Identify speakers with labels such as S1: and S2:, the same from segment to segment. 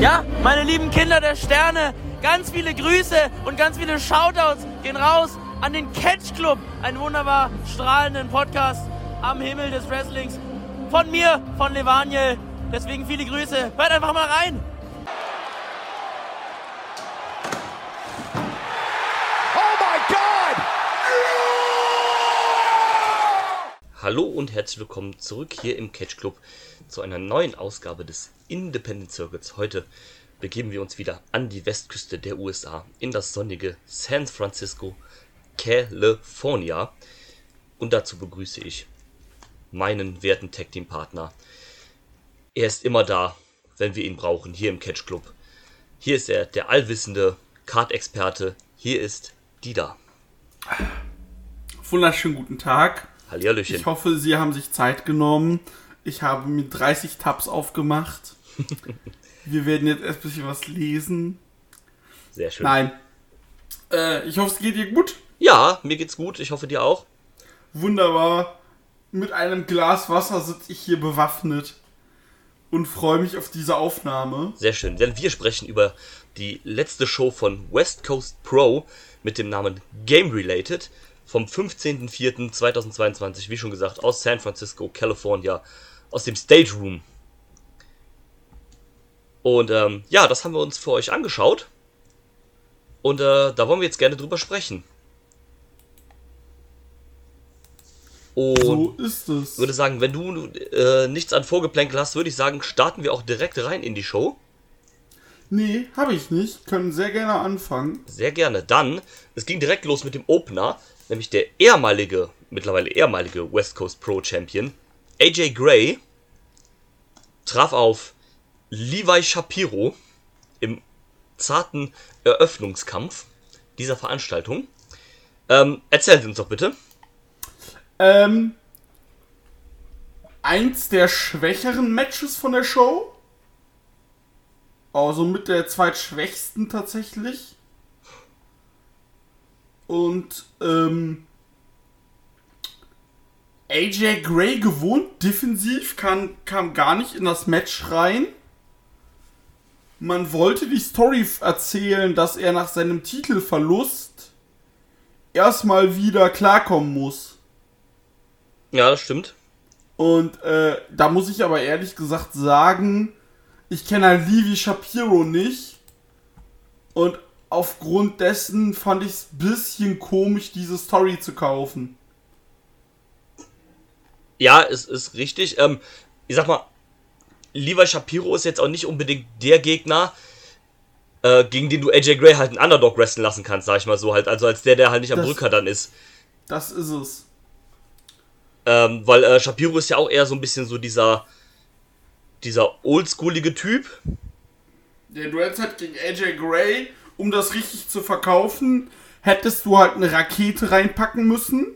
S1: Ja, meine lieben Kinder der Sterne, ganz viele Grüße und ganz viele Shoutouts gehen raus an den Catch Club, einen wunderbar strahlenden Podcast am Himmel des Wrestlings. Von mir, von Levaniel. Deswegen viele Grüße. Hört einfach mal rein.
S2: Hallo und herzlich willkommen zurück hier im Catch Club zu einer neuen Ausgabe des Independent Circuits. Heute begeben wir uns wieder an die Westküste der USA in das sonnige San Francisco, California. Und dazu begrüße ich meinen werten Tag Team Partner. Er ist immer da, wenn wir ihn brauchen, hier im Catch Club. Hier ist er, der allwissende Card-Experte. Hier ist Dida.
S3: Wunderschönen guten Tag.
S2: Hallihallöchen.
S3: Ich hoffe, Sie haben sich Zeit genommen. Ich habe mir 30 Tabs aufgemacht. Wir werden jetzt erst ein bisschen was lesen.
S2: Sehr schön.
S3: Nein. Äh, ich hoffe, es geht dir gut.
S2: Ja, mir geht's gut. Ich hoffe dir auch.
S3: Wunderbar. Mit einem Glas Wasser sitze ich hier bewaffnet und freue mich auf diese Aufnahme.
S2: Sehr schön, denn wir sprechen über die letzte Show von West Coast Pro mit dem Namen Game Related vom 15.04.2022, wie schon gesagt, aus San Francisco, California, aus dem Stage Room. Und ähm, ja, das haben wir uns für euch angeschaut. Und äh, da wollen wir jetzt gerne drüber sprechen. Und
S3: So ist es.
S2: würde sagen, wenn du äh, nichts an Vorgeplänkel hast, würde ich sagen, starten wir auch direkt rein in die Show.
S3: Nee, habe ich nicht. Können sehr gerne anfangen.
S2: Sehr gerne. Dann, es ging direkt los mit dem Opener, nämlich der ehemalige, mittlerweile ehemalige West Coast Pro Champion, AJ Gray, traf auf Levi Shapiro im zarten Eröffnungskampf dieser Veranstaltung. Ähm, erzählen Sie uns doch bitte.
S3: Ähm, eins der schwächeren Matches von der Show. Also mit der zweitschwächsten tatsächlich. Und ähm, AJ Gray gewohnt defensiv kann, kam gar nicht in das Match rein. Man wollte die Story erzählen, dass er nach seinem Titelverlust erstmal wieder klarkommen muss.
S2: Ja, das stimmt.
S3: Und äh, da muss ich aber ehrlich gesagt sagen, ich kenne halt Levi Shapiro nicht. Und aufgrund dessen fand ich es bisschen komisch, diese Story zu kaufen.
S2: Ja, es ist richtig. Ähm, ich sag mal, Levi Shapiro ist jetzt auch nicht unbedingt der Gegner, äh, gegen den du AJ Gray halt einen Underdog wrestlen lassen kannst, sag ich mal so halt. Also als der, der halt nicht am
S3: Das-
S2: Drücker dann ist.
S3: Das ist es.
S2: Ähm, weil äh, Shapiro ist ja auch eher so ein bisschen so dieser, dieser oldschoolige Typ.
S3: Der Duell halt gegen AJ Gray, um das richtig zu verkaufen, hättest du halt eine Rakete reinpacken müssen.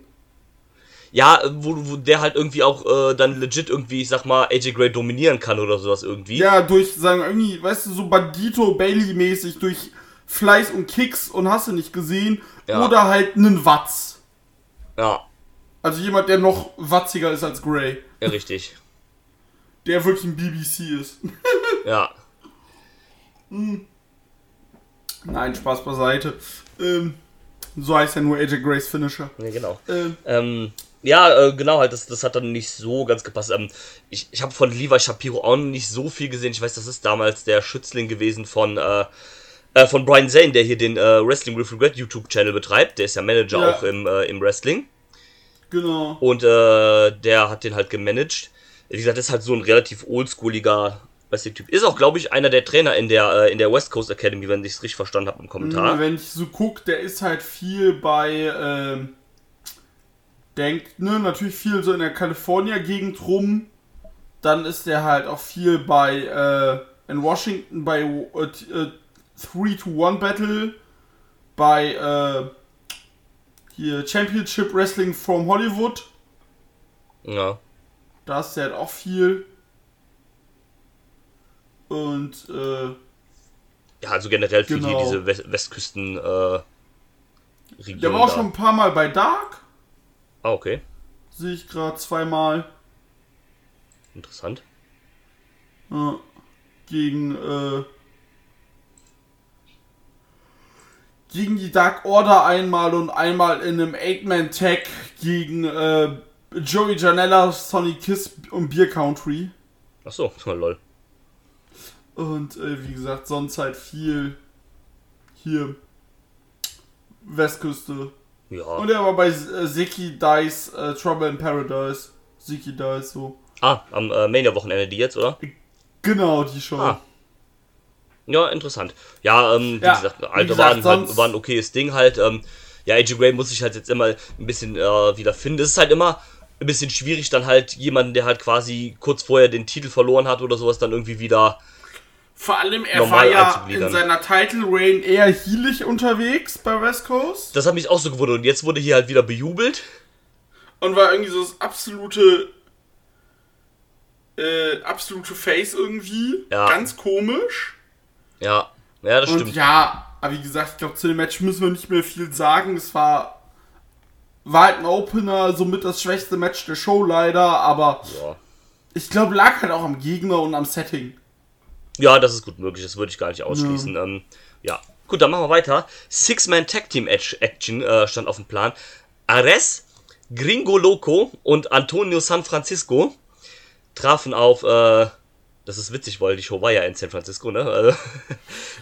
S2: Ja, wo, wo der halt irgendwie auch äh, dann legit irgendwie, ich sag mal, AJ Gray dominieren kann oder sowas irgendwie.
S3: Ja, durch, sagen, irgendwie, weißt du, so Bandito Bailey-mäßig, durch Fleiß und Kicks und hast du nicht gesehen.
S2: Ja.
S3: Oder halt einen Watz.
S2: Ja,
S3: Also jemand, der noch watziger ist als Gray.
S2: ja richtig.
S3: Der wirklich ein BBC ist.
S2: Ja.
S3: Nein, Spaß beiseite. Ähm, so heißt ja nur AJ Grays Finisher.
S2: Ja, genau.
S3: Ähm,
S2: Ähm, ja, äh, genau, halt, das, das hat dann nicht so ganz gepasst. Ähm, ich ich habe von Levi Shapiro auch nicht so viel gesehen. Ich weiß, das ist damals der Schützling gewesen von, äh, äh, von Brian Zane, der hier den äh, Wrestling with Regret YouTube-Channel betreibt. Der ist ja Manager
S3: Ja.
S2: auch im, äh, im Wrestling.
S3: genau.
S2: Und äh, der hat den halt gemanagt. Wie gesagt, das ist halt so ein relativ oldschooliger Wrestling-Typ. Ist auch, glaube ich, einer der Trainer in der, in der West Coast Academy, wenn ich es richtig verstanden habe im Kommentar.
S3: Wenn ich so guck, der ist halt viel bei, ähm, denkt, ne, natürlich viel so in der California-Gegend rum. Dann ist der halt auch viel bei, äh, in Washington bei äh, t- äh, 3-to-1 Battle, bei, äh, hier Championship Wrestling from Hollywood.
S2: Ja.
S3: Da ist der halt auch viel. Und, äh,
S2: Ja, also generell für
S3: Genau.
S2: die, diese West Westküsten äh, Region.
S3: der war auch
S2: da.
S3: schon ein paar Mal bei Dark.
S2: Ah, okay.
S3: Sehe ich gerade zweimal.
S2: Interessant.
S3: Ja, gegen, äh, gegen die Dark Order einmal und einmal in einem Eight-Man-Tag gegen äh, Joey Janella, Sonny Kiss und Beer Country.
S2: Achso, lol.
S3: Und äh, wie gesagt, sonst halt viel hier Westküste,
S2: ja.
S3: Und er war bei äh, Ziki Dice äh, Trouble in Paradise. Ziki Dice so.
S2: Ah, am äh, Mania-Wochenende die jetzt, oder?
S3: Genau, die Show.
S2: Ah. Ja, interessant. Ja, ähm, wie
S3: Ja,
S2: gesagt, Alter, war, ein-
S3: sonst-
S2: war ein okayes Ding halt. Ähm, ja, AJ Gray muss sich halt jetzt immer ein bisschen äh, wieder finden. Es ist halt immer ein bisschen schwierig, dann halt jemanden, der halt quasi kurz vorher den Titel verloren hat oder sowas, dann irgendwie wieder.
S3: Vor allem, er
S2: Normal
S3: war ja in seiner Title Reign eher heelig unterwegs bei West Coast
S2: Das hat mich auch so gewundert. Und jetzt wurde hier halt wieder bejubelt.
S3: und war irgendwie so das absolute äh, absolute Face irgendwie.
S2: Ja.
S3: Ganz komisch.
S2: Ja, ja, das
S3: Und
S2: stimmt.
S3: ja, aber wie gesagt, ich glaube, zu dem Match müssen wir nicht mehr viel sagen. Es war, war halt ein Opener, somit das schwächste Match der Show leider, aber
S2: Ja.
S3: ich glaube, lag halt auch am Gegner und am Setting.
S2: Ja, das ist gut möglich, das würde ich gar nicht ausschließen. Ja, ähm, ja. gut, dann machen wir weiter. Six-Man Tag Team Action äh, stand auf dem Plan. Ares, Gringo Loco und Antonio San Francisco trafen auf, äh, das ist witzig, weil war ja in San Francisco, ne? Also,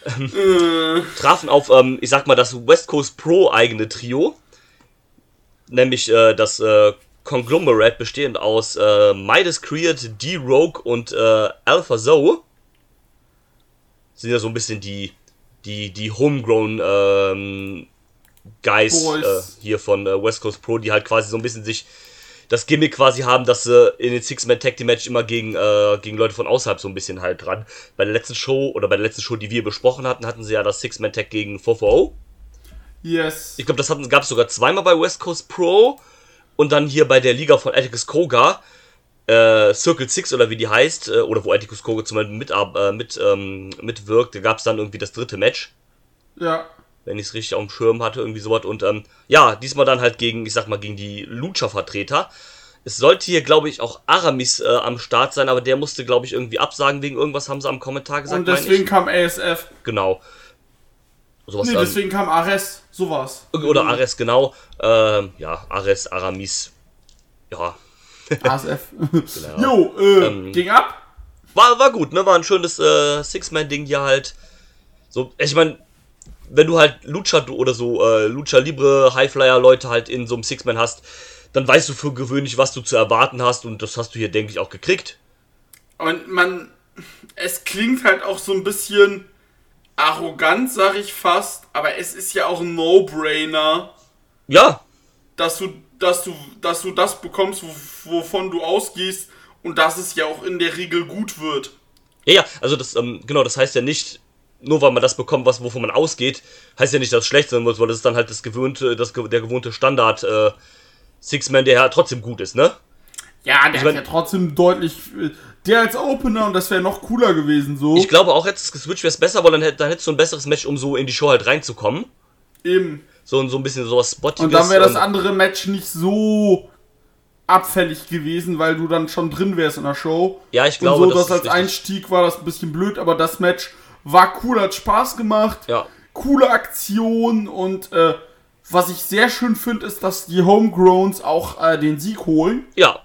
S3: Äh,
S2: trafen auf, ähm, ich sag mal, das West Coast Pro eigene Trio. Nämlich äh, das äh, Conglomerate bestehend aus äh, Midas Creed, D-Rogue und äh, Alpha Zoe. Sind ja so ein bisschen die, die, die Homegrown ähm, Guys äh, hier von äh, West Coast Pro, die halt quasi so ein bisschen sich das Gimmick quasi haben, dass sie in den Six-Man Tag Team Match immer gegen, äh, gegen Leute von außerhalb so ein bisschen halt dran. Bei der letzten Show oder bei der letzten Show, die wir besprochen hatten, hatten sie ja das Six-Man Tag gegen 440.
S3: yes.
S2: Ich glaube, das gab es sogar zweimal bei West Coast Pro und dann hier bei der Liga von Atticus Koga, äh, Circle Six oder wie die heißt, äh, oder wo Atticus Koga zum Beispiel mit, äh, mit, ähm, mitwirkt, da gab es dann irgendwie das dritte Match
S3: Ja.
S2: wenn ich es richtig auf dem Schirm hatte, irgendwie sowas. Und ähm, ja, diesmal dann halt gegen, ich sag mal, gegen die Lucha-Vertreter. Es sollte hier, glaube ich, auch Aramis äh, am Start sein, aber der musste, glaube ich, irgendwie absagen wegen irgendwas, haben sie am Kommentar gesagt.
S3: Und deswegen kam ASF.
S2: Genau. Sowas
S3: Nee, deswegen kam Ares. Sowas.
S2: oder Ares, genau. Ähm, ja, Ares, Aramis. Ja,
S3: ASF. Jo, äh,
S2: Ähm,
S3: ging ab.
S2: war, war gut, ne? War ein schönes äh, Six-Man-Ding hier halt. So, ich meine, wenn du halt Lucha oder so äh, Lucha Libre Highflyer-Leute halt in so einem Six-Man hast, dann weißt du für gewöhnlich, was du zu erwarten hast und das hast du hier, denke ich, auch gekriegt.
S3: Und man, es klingt halt auch so ein bisschen arrogant, sag ich fast, aber es ist ja auch ein No-Brainer,
S2: Ja,
S3: dass du, dass du, dass du das bekommst, wo- wovon du ausgehst und dass es ja auch in der Regel gut wird.
S2: ja, ja, also das, ähm, genau, das heißt ja nicht, nur weil man das bekommt, was, wovon man ausgeht, heißt ja nicht, dass es schlecht sein muss, weil das ist dann halt das gewöhnte, das, der gewohnte Standard äh, Six-Man, der ja trotzdem gut ist, ne?
S3: Ja, der
S2: mein-
S3: hat ja trotzdem deutlich, äh, der als Opener und das wäre noch cooler gewesen so.
S2: Ich glaube auch jetzt geswitcht wäre es besser, weil dann, hätt- dann hättest du ein besseres Match, um so in die Show halt reinzukommen.
S3: Eben.
S2: So, so ein bisschen sowas Spottiges.
S3: Und dann wäre das andere Match nicht so abfällig gewesen, weil du dann schon drin wärst in der Show.
S2: Ja, ich glaube,
S3: und so,
S2: das
S3: das als
S2: richtig.
S3: Einstieg war das ein bisschen blöd, aber das Match war cool, hat Spaß gemacht.
S2: Ja.
S3: Coole Aktion und äh, was ich sehr schön finde, ist, dass die Homegrowns auch äh, den Sieg holen.
S2: Ja,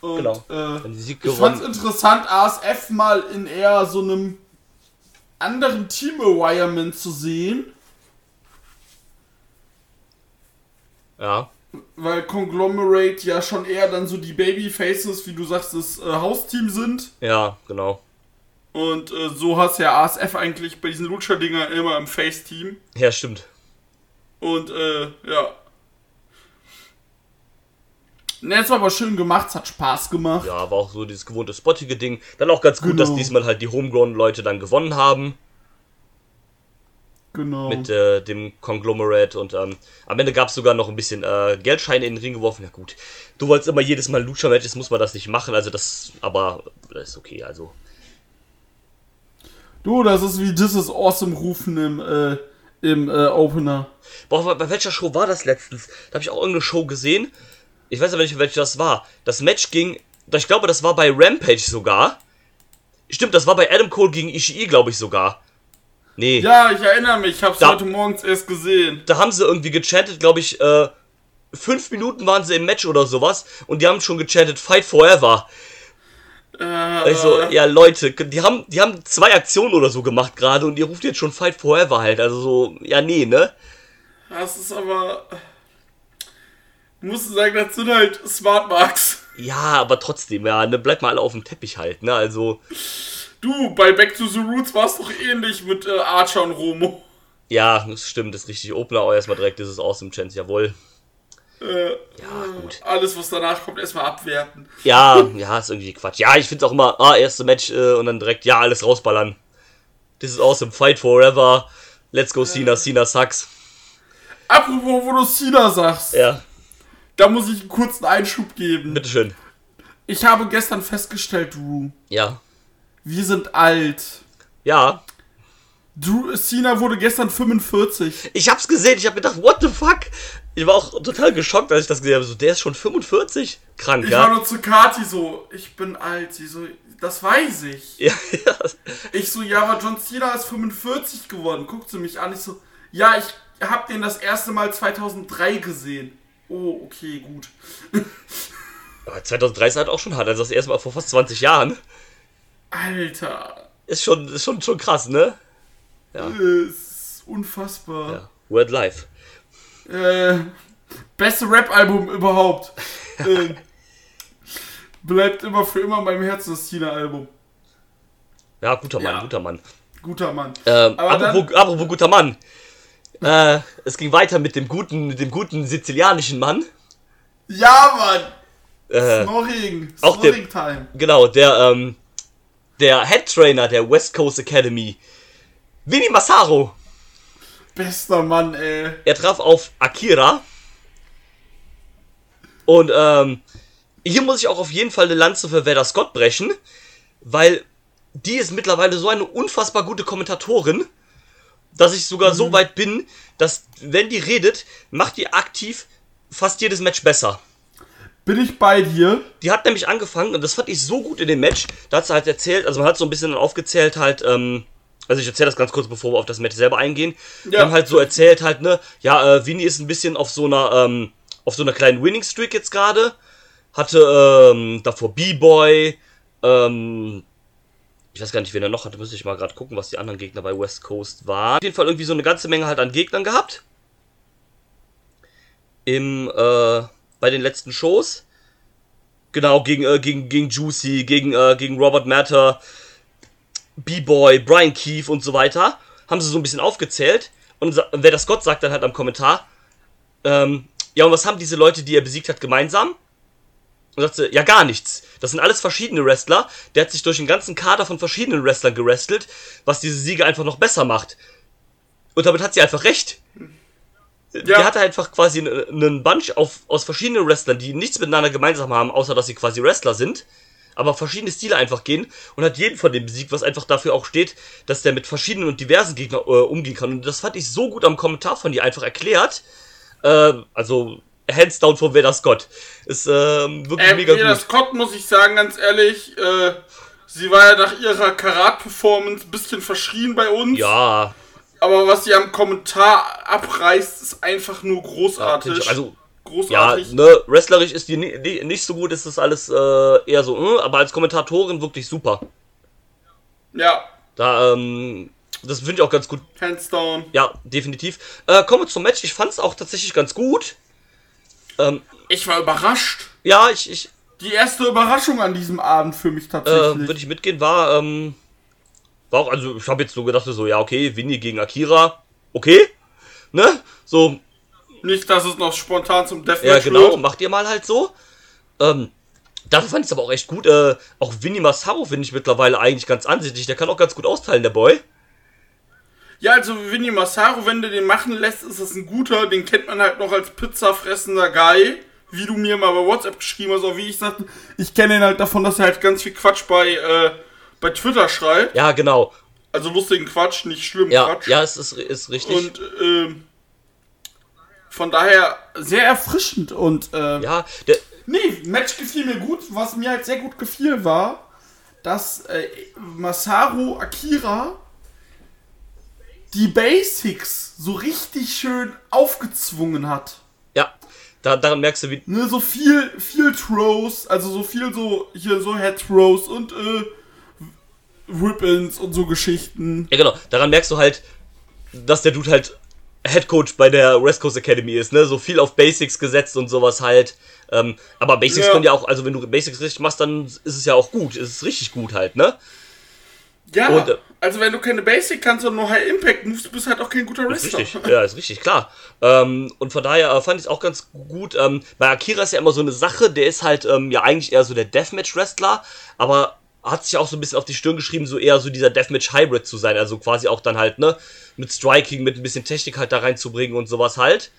S3: Und,
S2: Genau.
S3: Äh, ich fand's
S2: gewonnen.
S3: interessant, ASF mal in eher so einem anderen Team-Environment zu sehen.
S2: Ja.
S3: Weil Conglomerate ja schon eher dann so die Babyfaces, wie du sagst, das äh, Hausteam sind.
S2: Ja, genau.
S3: Und äh, so hast ja ASF eigentlich bei diesen Lucha-Dingern immer im Face-Team.
S2: Ja, stimmt.
S3: Und äh, ja. Es war aber schön gemacht, es hat Spaß gemacht.
S2: Ja, war auch so dieses gewohnte spottige Ding. Dann auch ganz gut,
S3: Genau.
S2: dass diesmal halt die Homegrown-Leute dann gewonnen haben
S3: Genau.
S2: mit äh, dem Conglomerate und ähm, am Ende gab es sogar noch ein bisschen äh, Geldscheine in den Ring geworfen. Ja gut, du wolltest immer jedes Mal Lucha-Matches, muss man das nicht machen, also das, aber das ist okay, also.
S3: Du, das ist wie This is Awesome rufen im, äh, im äh, Opener.
S2: Boah, bei welcher Show war das letztens? Da habe ich auch irgendeine Show gesehen. Ich weiß aber nicht, welche das war. Das Match ging, ich glaube, das war bei Rampage sogar. Stimmt, das war bei Adam Cole gegen Ishii, glaube ich sogar. Nee.
S3: Ja, ich erinnere mich, ich hab's
S2: Da-
S3: heute morgens erst gesehen.
S2: Da haben sie irgendwie gechantet, glaube ich, äh, fünf Minuten waren sie im Match oder sowas und die haben schon gechantet Fight Forever.
S3: Äh,
S2: Also, ja, Leute, die haben, die haben zwei Aktionen oder so gemacht gerade und ihr ruft jetzt schon Fight Forever halt. Also so, ja, nee, ne?
S3: Das ist aber. Musst du sagen, das sind halt Smart Marks.
S2: Ja, aber trotzdem, ja, ne, bleibt mal alle auf dem Teppich halt, ne? Also,
S3: Du, bei Back to the Roots war es doch ähnlich mit äh, Archer und Romo.
S2: ja, das stimmt, das ist richtig. Opener auch erstmal direkt dieses Awesome Chance, jawohl.
S3: Äh,
S2: Ja, gut.
S3: alles, was danach kommt, erstmal abwerten.
S2: Ja, ja, ist irgendwie Quatsch. Ja, ich find's auch immer, ah, erste Match äh, und dann direkt, ja, alles rausballern. This is awesome, Fight Forever. Let's go, Cena, Cena sucks.
S3: Apropos, wo du Cena sagst,
S2: Ja,
S3: da muss ich einen kurzen Einschub geben.
S2: bitteschön.
S3: Ich habe gestern festgestellt, Drew,
S2: Ja.
S3: wir sind alt.
S2: Ja,
S3: Drew, Cena wurde gestern 45.
S2: Ich hab's gesehen, ich hab gedacht, what the fuck? Ich war auch total geschockt, als ich das gesehen habe. So, der ist schon 45? Krank,
S3: Ich war
S2: ja?
S3: nur zu Kati so, ich bin alt. Sie so, das weiß ich.
S2: Ja, ja.
S3: Ich so, ja, aber John Cena ist 45 geworden. Guckt sie mich an. Ich so, ja, ich hab den das erste Mal 2003 gesehen. Oh, okay, gut.
S2: Aber 2003 ist halt auch schon hart, also das erste Mal vor fast 20 Jahren.
S3: Alter,
S2: Ist schon, ist schon, schon krass, ne?
S3: äh, ist unfassbar.
S2: Ja. Word Life.
S3: Äh, beste Rap-Album überhaupt. äh, bleibt immer für immer in meinem Herzen das Cena-Album.
S2: Ja, guter Mann,
S3: Ja.
S2: guter Mann.
S3: Guter Mann.
S2: Ähm,
S3: Aber
S2: apropos, apropos guter Mann. Äh, es ging weiter mit dem guten, mit dem guten sizilianischen Mann.
S3: Ja, Mann!
S2: Äh,
S3: Snoring.
S2: auch der-
S3: Snoring-Time.
S2: genau, der, ähm, der Head Trainer der West Coast Academy. Vinny Massaro.
S3: Bester Mann, ey.
S2: Er traf auf Akira. Und ähm, hier muss ich auch auf jeden Fall eine Lanze für Veda Scott brechen, weil die ist mittlerweile so eine unfassbar gute Kommentatorin, dass ich sogar so weit bin, dass wenn die redet, macht die aktiv fast jedes Match besser.
S3: Bin ich bei dir?
S2: Die hat nämlich angefangen, und das fand ich so gut in dem Match, da hat sie halt erzählt, also man hat so ein bisschen aufgezählt halt, ähm, also ich erzähle das ganz kurz, bevor wir auf das Match selber eingehen. Die
S3: Ja.
S2: haben halt so erzählt halt, ne, ja, äh, Vinny ist ein bisschen auf so einer, ähm, auf so einer kleinen Winning Streak jetzt gerade. Hatte, ähm, davor B-Boy, ähm, ich weiß gar nicht, wen er noch hatte, müsste ich mal gerade gucken, was die anderen Gegner bei West Coast waren. Auf jeden Fall irgendwie so eine ganze Menge halt an Gegnern gehabt. Im, äh, bei den letzten Shows. Genau, gegen, äh, gegen, gegen Juicy, gegen, äh, gegen Robert Matter, B-Boy, Brian Keefe und so weiter. Haben sie so ein bisschen aufgezählt. Und wer das Gott sagt dann halt am Kommentar, ähm, ja, und was haben diese Leute, die er besiegt hat, gemeinsam? Und sagt sie, ja, gar nichts. Das sind alles verschiedene Wrestler. Der hat sich durch den ganzen Kader von verschiedenen Wrestlern gerestelt, was diese Siege einfach noch besser macht. Und damit hat sie einfach recht.
S3: Ja.
S2: hatte einfach quasi einen Bunch auf, aus verschiedenen Wrestlern, die nichts miteinander gemeinsam haben, außer dass sie quasi Wrestler sind, aber verschiedene Stile einfach gehen und hat jeden von dem besiegt, was einfach dafür auch steht, dass der mit verschiedenen und diversen Gegnern äh, umgehen kann. Und das fand ich so gut am Kommentar von ihr einfach erklärt. Ähm, also, hands down von Veda Scott. Ist ähm, wirklich
S3: Äh,
S2: mega
S3: Mega
S2: gut.
S3: Scott, muss ich sagen, ganz ehrlich, äh, sie war ja nach ihrer Karat-Performance ein bisschen verschrien bei uns.
S2: Ja,
S3: Aber was sie am Kommentar abreißt, ist einfach nur
S2: ja,
S3: großartig.
S2: ich- also Ja,
S3: großartig.
S2: ne, wrestlerisch ist die ni- ni- nicht so gut, ist das alles äh, eher so, äh, aber als Kommentatorin wirklich super.
S3: Ja,
S2: Da, ähm, das finde ich auch ganz gut.
S3: hands down.
S2: Ja, definitiv. Äh, kommen wir zum Match. Ich fand es auch tatsächlich ganz gut. Ähm,
S3: Ich war überrascht.
S2: ja, ich, ich
S3: Die erste Überraschung an diesem Abend für mich
S2: äh,
S3: tatsächlich.
S2: würde ich mitgehen, war, ähm, war auch, also ich habe jetzt so gedacht, so, ja, okay, Winnie gegen Akira, okay, ne? So,
S3: Nicht, dass es noch spontan zum Deathmatch
S2: Ja, genau,
S3: wird.
S2: macht ihr mal halt so. Ähm, dafür fand ich es aber auch echt gut. Äh, auch Winnie Massaro finde ich mittlerweile eigentlich ganz ansichtlich. Der kann auch ganz gut austeilen, der Boy.
S3: Ja, also Vinny Massaro, wenn du den machen lässt, ist das ein guter. Den kennt man halt noch als pizzafressender Guy. Wie du mir mal bei WhatsApp geschrieben hast, auch wie ich sagte. Ich kenne ihn halt davon, dass er halt ganz viel Quatsch bei, äh, bei Twitter schreibt.
S2: Ja, genau.
S3: Also lustigen Quatsch, nicht schlimm
S2: Ja,
S3: Quatsch.
S2: ja, es ist, ist richtig.
S3: Und ähm, von daher sehr erfrischend und äh,
S2: ja, der,
S3: Nee, Match gefiel mir gut. Was mir halt sehr gut gefiel war, dass äh, Masaru Akira die Basics so richtig schön aufgezwungen hat.
S2: Ja, da, daran merkst du, wie.
S3: Ne, so viel, viel Throws, also so viel so, hier so Head Throws und äh, Ribbons und so Geschichten.
S2: Ja, genau. Daran merkst du halt, dass der Dude halt Head Coach bei der West Coast Academy ist, ne? So viel auf Basics gesetzt und sowas halt. Ähm, aber Basics
S3: Ja.
S2: können ja auch, also wenn du Basics richtig machst, dann ist es ja auch gut. Ist es richtig gut halt, ne?
S3: Ja,
S2: Und, äh,
S3: also wenn du keine Basic kannst und nur High Impact Moves, bist du halt auch kein guter
S2: Ist
S3: Wrestler.
S2: richtig, ja, ist richtig, klar. Ähm, und von daher äh, fand ich es auch ganz gut. Ähm, bei Akira ist ja immer so eine Sache, der ist halt ähm, ja eigentlich eher so der Deathmatch-Wrestler, aber hat sich auch so ein bisschen auf die Stirn geschrieben, so eher so dieser Deathmatch-Hybrid zu sein. Also quasi auch dann halt, ne, mit Striking, mit ein bisschen Technik halt da reinzubringen und sowas halt.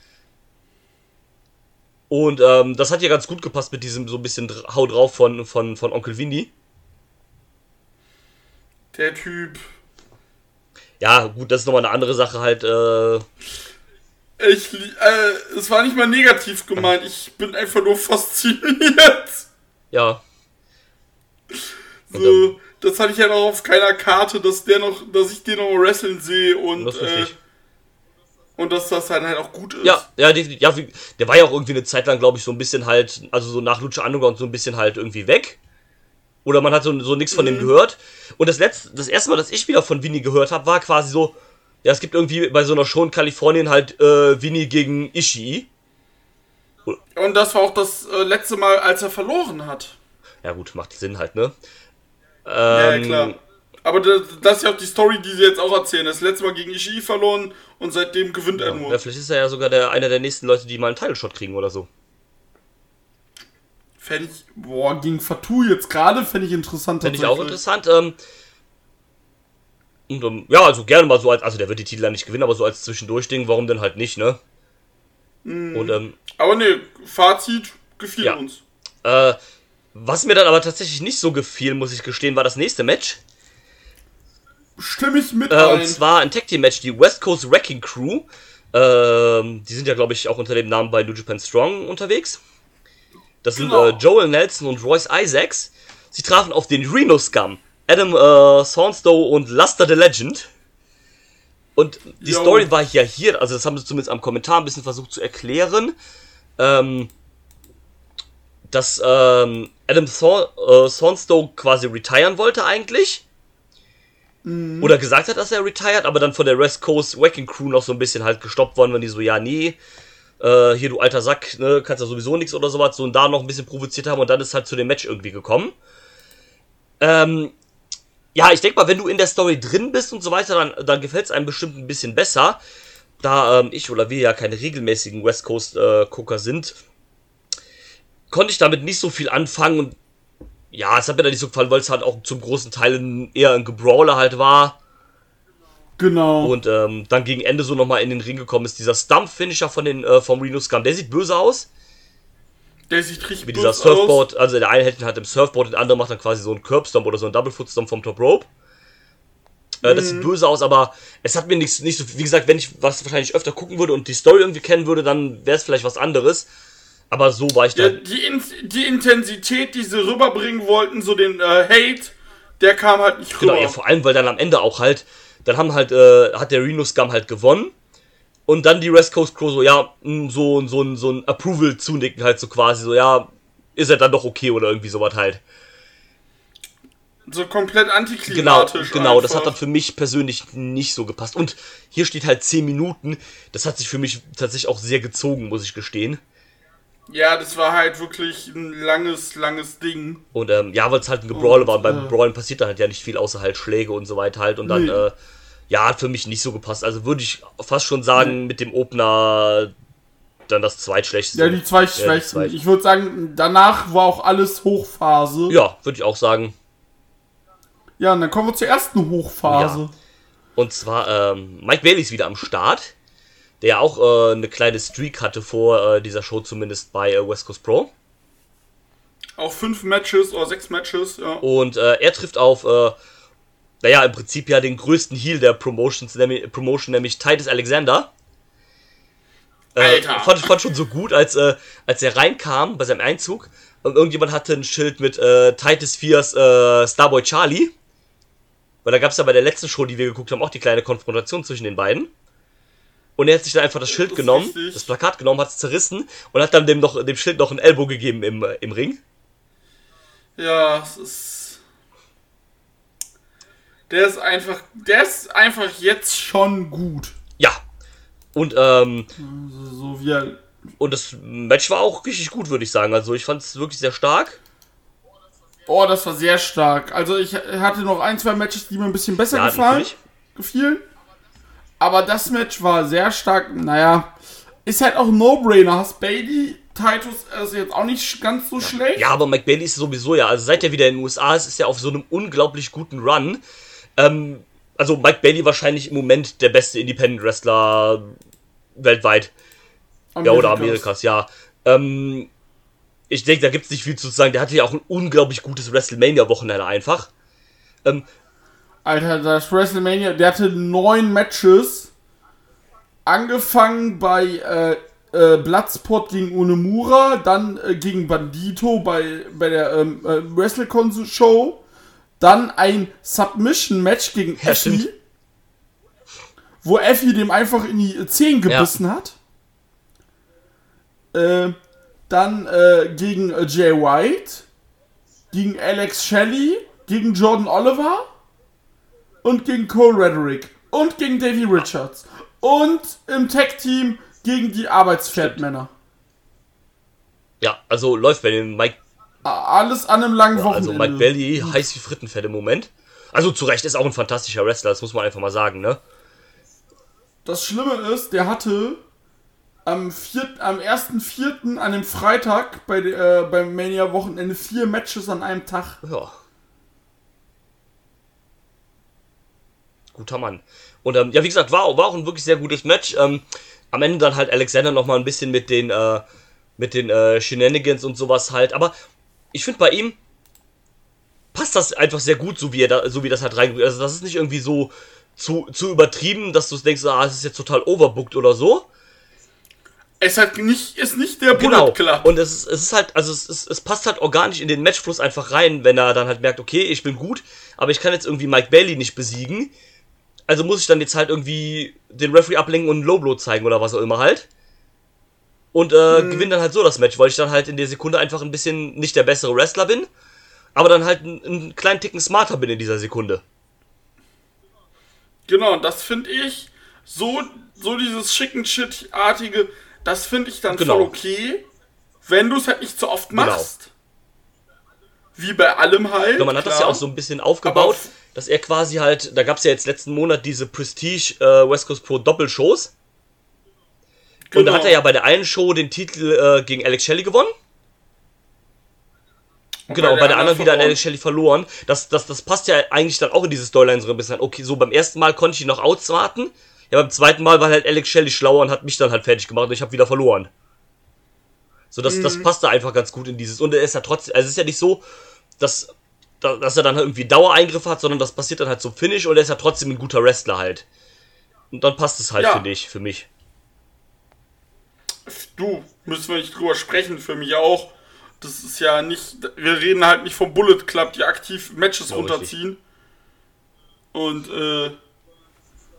S2: Und ähm, das hat ja ganz gut gepasst mit diesem so ein bisschen Hau drauf von, von, von Onkel Winnie.
S3: Der Typ.
S2: Ja, gut, das ist nochmal eine andere Sache halt. Äh,
S3: Ich, äh, es war nicht mal negativ gemeint, ich bin einfach nur fasziniert.
S2: ja.
S3: So, das hatte ich ja noch auf keiner Karte, dass der noch, dass ich den noch wresteln sehe und,
S2: das
S3: äh, und dass das dann halt auch gut ist.
S2: Ja, ja, definitiv. Ja, der war ja auch irgendwie eine Zeit lang, glaube ich, so ein bisschen halt, also so nach Lucha Underground so ein bisschen halt irgendwie weg. Oder man hat so, so nichts von dem gehört. Und das letzte, das erste Mal, dass ich wieder von Vinny gehört habe, war quasi so, ja, es gibt irgendwie bei so einer Show in Kalifornien halt äh, Vinny gegen Ishii.
S3: Und das war auch das äh, letzte Mal, als er verloren hat.
S2: Ja gut, macht Sinn halt, ne?
S3: Ja,
S2: Ähm,
S3: ja, klar. Aber das, das ist ja auch die Story, die sie jetzt auch erzählen. Das letzte Mal gegen Ishii verloren und seitdem gewinnt er nur.
S2: Ja, vielleicht ist er ja sogar der, einer der nächsten Leute, die mal einen Title-Shot kriegen oder so.
S3: Fände ich, boah, gegen Fatou jetzt gerade, fände ich interessant.
S2: Finde ich auch interessant. Ähm, und, ähm, ja, also gerne mal so als, also der wird die Titel ja nicht gewinnen, aber so als Zwischendurch-Ding, warum denn halt nicht, ne? Und ähm,
S3: Aber ne, Fazit gefiel
S2: Ja.
S3: uns.
S2: äh, was mir dann aber tatsächlich nicht so gefiel, muss ich gestehen, war das nächste Match.
S3: Stimme ich mit
S2: Äh,
S3: ein.
S2: und zwar ein Tag Team Match, die West Coast Wrecking Crew. Ähm, die sind ja, glaube ich, auch unter dem Namen bei New Japan Strong unterwegs. Das sind
S3: Genau.
S2: äh, Joel Nelson und Royce Isaacs. Sie trafen auf den Reno Scum, Adam äh, Saunstow und Luster the Legend. Und die
S3: Jo.
S2: Story war ja hier, also das haben sie zumindest am Kommentar ein bisschen versucht zu erklären, ähm, dass ähm, Adam Thor äh, Saunstow quasi retiren wollte eigentlich oder gesagt hat, dass er retired, aber dann von der West Coast Wrecking Crew noch so ein bisschen halt gestoppt worden, wenn die so, ja, nee, äh, hier du alter Sack, ne, kannst ja sowieso nichts oder sowas, so und da noch ein bisschen provoziert haben und dann ist halt zu dem Match irgendwie gekommen. Ähm, ja, ich denke mal, wenn du in der Story drin bist und so weiter, dann, dann gefällt es einem bestimmt ein bisschen besser. Da ähm, ich oder wir ja keine regelmäßigen West Coast äh, sind, konnte ich damit nicht so viel anfangen und ja, es hat mir da nicht so gefallen, weil es halt auch zum großen Teil ein, eher ein Gebrawler halt war.
S3: Genau.
S2: Und ähm, dann gegen Ende so nochmal in den Ring gekommen ist. Dieser Stump-Finisher von den, äh, vom Reno Scum, der sieht böse aus.
S3: der sieht richtig
S2: Wie dieser
S3: böse aus.
S2: Surfboard, also der eine hält ihn halt im Surfboard, der andere macht dann quasi so einen Curbstomp oder so einen Double Footstomp vom Top Rope. Äh, das sieht böse aus, aber es hat mir nichts, nicht so, wie gesagt, wenn ich was wahrscheinlich öfter gucken würde und die Story irgendwie kennen würde, dann wäre es vielleicht was anderes. Aber so war ich da.
S3: Ja, die, In die Intensität, die sie rüberbringen wollten, so den äh, Hate, der kam halt nicht rüber.
S2: Genau, ja, vor allem, weil dann am Ende auch halt, dann haben halt, äh, hat der Reno Scum halt gewonnen. Und dann die West Coast Crew so, ja, mh, so, so, ein- so ein Approval zunicken halt so quasi, so, ja, ist er dann doch okay oder irgendwie sowas halt.
S3: so komplett
S2: Genau,
S3: antiklimatisch.
S2: genau, das hat
S3: einfach.
S2: dann für mich persönlich nicht so gepasst. Und hier steht halt 10 Minuten, das hat sich für mich tatsächlich auch sehr gezogen, muss ich gestehen.
S3: Ja, das war halt wirklich ein langes, langes Ding.
S2: Und ähm, ja, weil es halt ein Gebrawle
S3: Und,
S2: war. Und beim
S3: äh,
S2: Brawlen passiert dann halt ja nicht viel, außer halt Schläge und so weiter halt. Und dann,
S3: Nee.
S2: äh, ja, hat für mich nicht so gepasst. Also würde ich fast schon sagen, mit dem Opener dann das zweitschlechteste.
S3: Ja, die zwei
S2: Ja.
S3: Ich würde sagen, danach war auch alles Hochphase.
S2: Ja, würde ich auch sagen.
S3: Ja, und dann kommen wir zur ersten Hochphase.
S2: Ja. Und zwar, ähm, Mike Bailey ist wieder am Start. Der ja auch äh, eine kleine Streak hatte vor äh, dieser Show, zumindest bei äh, West Coast Pro.
S3: Auch fünf Matches oder sechs Matches, ja.
S2: Und äh, er trifft auf, äh, naja, im Prinzip ja den größten Heal der Promotions, nämlich, Promotion, nämlich Titus Alexander. Äh, fand, fand schon so gut, als, äh, als er reinkam bei seinem Einzug und irgendjemand hatte ein Schild mit äh, Titus Fears äh, Starboy Charlie. Weil da gab es ja bei der letzten Show, die wir geguckt haben, auch die kleine Konfrontation zwischen den beiden. Und er hat sich dann einfach das Schild
S3: Das
S2: genommen,
S3: richtig.
S2: das Plakat genommen, hat es zerrissen und hat dann dem, noch, dem Schild noch ein Elbow gegeben im, äh, im Ring.
S3: Ja, es ist. Der ist einfach. Der ist einfach jetzt schon gut.
S2: Ja. Und, ähm,
S3: So, wie er.
S2: und das Match war auch richtig gut, würde ich sagen. Also ich fand es wirklich sehr stark.
S3: Oh, das war sehr stark. Also ich hatte noch ein, zwei Matches, die mir ein bisschen besser
S2: Ja,
S3: gefallen.
S2: natürlich.
S3: Gefielen. Aber das Match war sehr stark. Naja, ist halt auch ein No-Brainer. Hast Bailey, Titus ist jetzt auch nicht ganz so schlecht.
S2: Ja, aber Mike Bailey ist sowieso ja, also seit er wieder in den USA ist, ist er auf so einem unglaublich guten Run. Ähm, also Mike Bailey wahrscheinlich im Moment der beste Independent Wrestler weltweit. Ja, oder Amerikas, ja. Ähm, ich denke, da gibt es nicht viel zu sagen. Der hatte ja auch ein unglaublich gutes WrestleMania-Wochenende einfach. Ähm,
S3: Alter, das WrestleMania, der hatte neun Matches. Angefangen bei äh, äh, Bloodsport gegen Unemura, dann äh, gegen Bandito bei, bei der ähm, äh, WrestleCon Show, dann ein Submission-Match gegen
S2: Ja,
S3: Effie,
S2: stimmt.
S3: wo Effie dem einfach in die Zehen gebissen hat. Äh, dann äh, gegen äh, Jay White, gegen Alex Shelley, gegen Jordan Oliver und gegen Cole Rederick und gegen Davey Richards und im Tag-Team gegen die Arbeitspferdmänner.
S2: ja, also läuft bei dem Mike,
S3: Alles an einem langen
S2: also
S3: Wochenende.
S2: Mike Bailey heiß wie Frittenfett im Moment. Also zu Recht ist auch ein fantastischer Wrestler, das muss man einfach mal sagen, ne?
S3: Das Schlimme ist, der hatte am, vier, am 1.4. an einem Freitag bei, äh, beim Mania-Wochenende vier Matches an einem Tag.
S2: Ja. Guter Mann. Und ähm, ja, wie gesagt, war, war auch ein wirklich sehr gutes Match. Ähm, am Ende dann halt Alexander noch mal ein bisschen mit den, äh, mit den äh, Shenanigans und sowas halt. Aber ich finde bei ihm passt das einfach sehr gut, so wie er da, so wie das halt reingebracht Also das ist nicht irgendwie so zu, zu übertrieben, dass du denkst, ah, es ist jetzt total overbooked oder so.
S3: Es hat nicht, ist nicht der Bullet
S2: Genau.
S3: Club.
S2: Und es ist, es ist halt, also es, ist, es passt halt organisch in den Matchfluss einfach rein, wenn er dann halt merkt, okay, ich bin gut, aber ich kann jetzt irgendwie Mike Bailey nicht besiegen. Also muss ich dann jetzt halt irgendwie den Referee ablenken und ein Low Blow zeigen oder was auch immer halt. Und äh,
S3: Mhm.
S2: gewinne dann halt so das Match, weil ich dann halt in der Sekunde einfach ein bisschen nicht der bessere Wrestler bin, aber dann halt einen, einen kleinen Ticken smarter bin in dieser Sekunde.
S3: Genau, und das finde ich, so, so dieses Chicken Shit-artige, das finde ich dann
S2: Genau.
S3: voll okay, wenn du es halt nicht so oft machst. Wie bei allem halt.
S2: Ja, man hat das ja
S3: klar.
S2: auch so ein bisschen aufgebaut, dass er quasi halt, da gab es ja jetzt letzten Monat diese Prestige äh, West Coast Pro Doppelshows. Und da
S3: Genau.
S2: hat er ja bei der einen Show den Titel äh, gegen Alex Shelley gewonnen.
S3: Und
S2: Genau, bei der, anderen wieder an. Alex Shelley verloren. Das, das, das passt ja eigentlich dann auch in diese Storyline so ein bisschen. Okay, so beim ersten Mal konnte ich ihn noch outsmarten. Ja, beim zweiten Mal war halt Alex Shelley schlauer und hat mich dann halt fertig gemacht und ich habe wieder verloren. So, das,
S3: Mhm.
S2: das passt da einfach ganz gut in dieses. Und er ist ja trotzdem, also es ist ja nicht so, dass, da- dass er dann halt irgendwie Dauereingriffe hat, sondern das passiert dann halt zum Finish und er ist ja trotzdem ein guter Wrestler halt. Und dann passt es halt,
S3: Ja.
S2: finde ich, für mich.
S3: Du, müssen wir nicht drüber sprechen, für mich auch. Das ist ja nicht, wir reden halt nicht vom Bullet Club, die aktiv Matches
S2: Ja,
S3: runterziehen. Und, äh,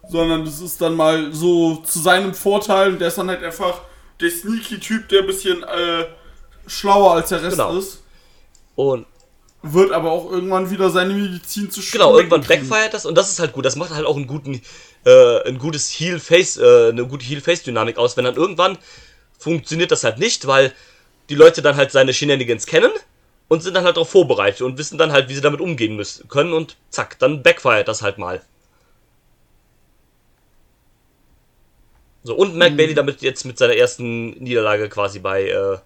S3: sondern das ist dann mal so zu seinem Vorteil und der ist dann halt einfach der sneaky Typ, der ein bisschen, äh, schlauer als der Rest
S2: Genau.
S3: ist.
S2: Und
S3: Wird aber auch irgendwann wieder seine Medizin zu
S2: Genau, irgendwann backfired das und das ist halt gut. Das macht halt auch einen guten, äh, ein gutes Heel-Face, äh, eine gute Heel-Face-Dynamik aus. Wenn dann irgendwann funktioniert das halt nicht, weil die Leute dann halt seine Shenanigans kennen und sind dann halt darauf vorbereitet und wissen dann halt, wie sie damit umgehen müssen können und zack, dann backfired das halt mal. So, und Mac Bailey damit jetzt mit seiner ersten Niederlage quasi bei äh,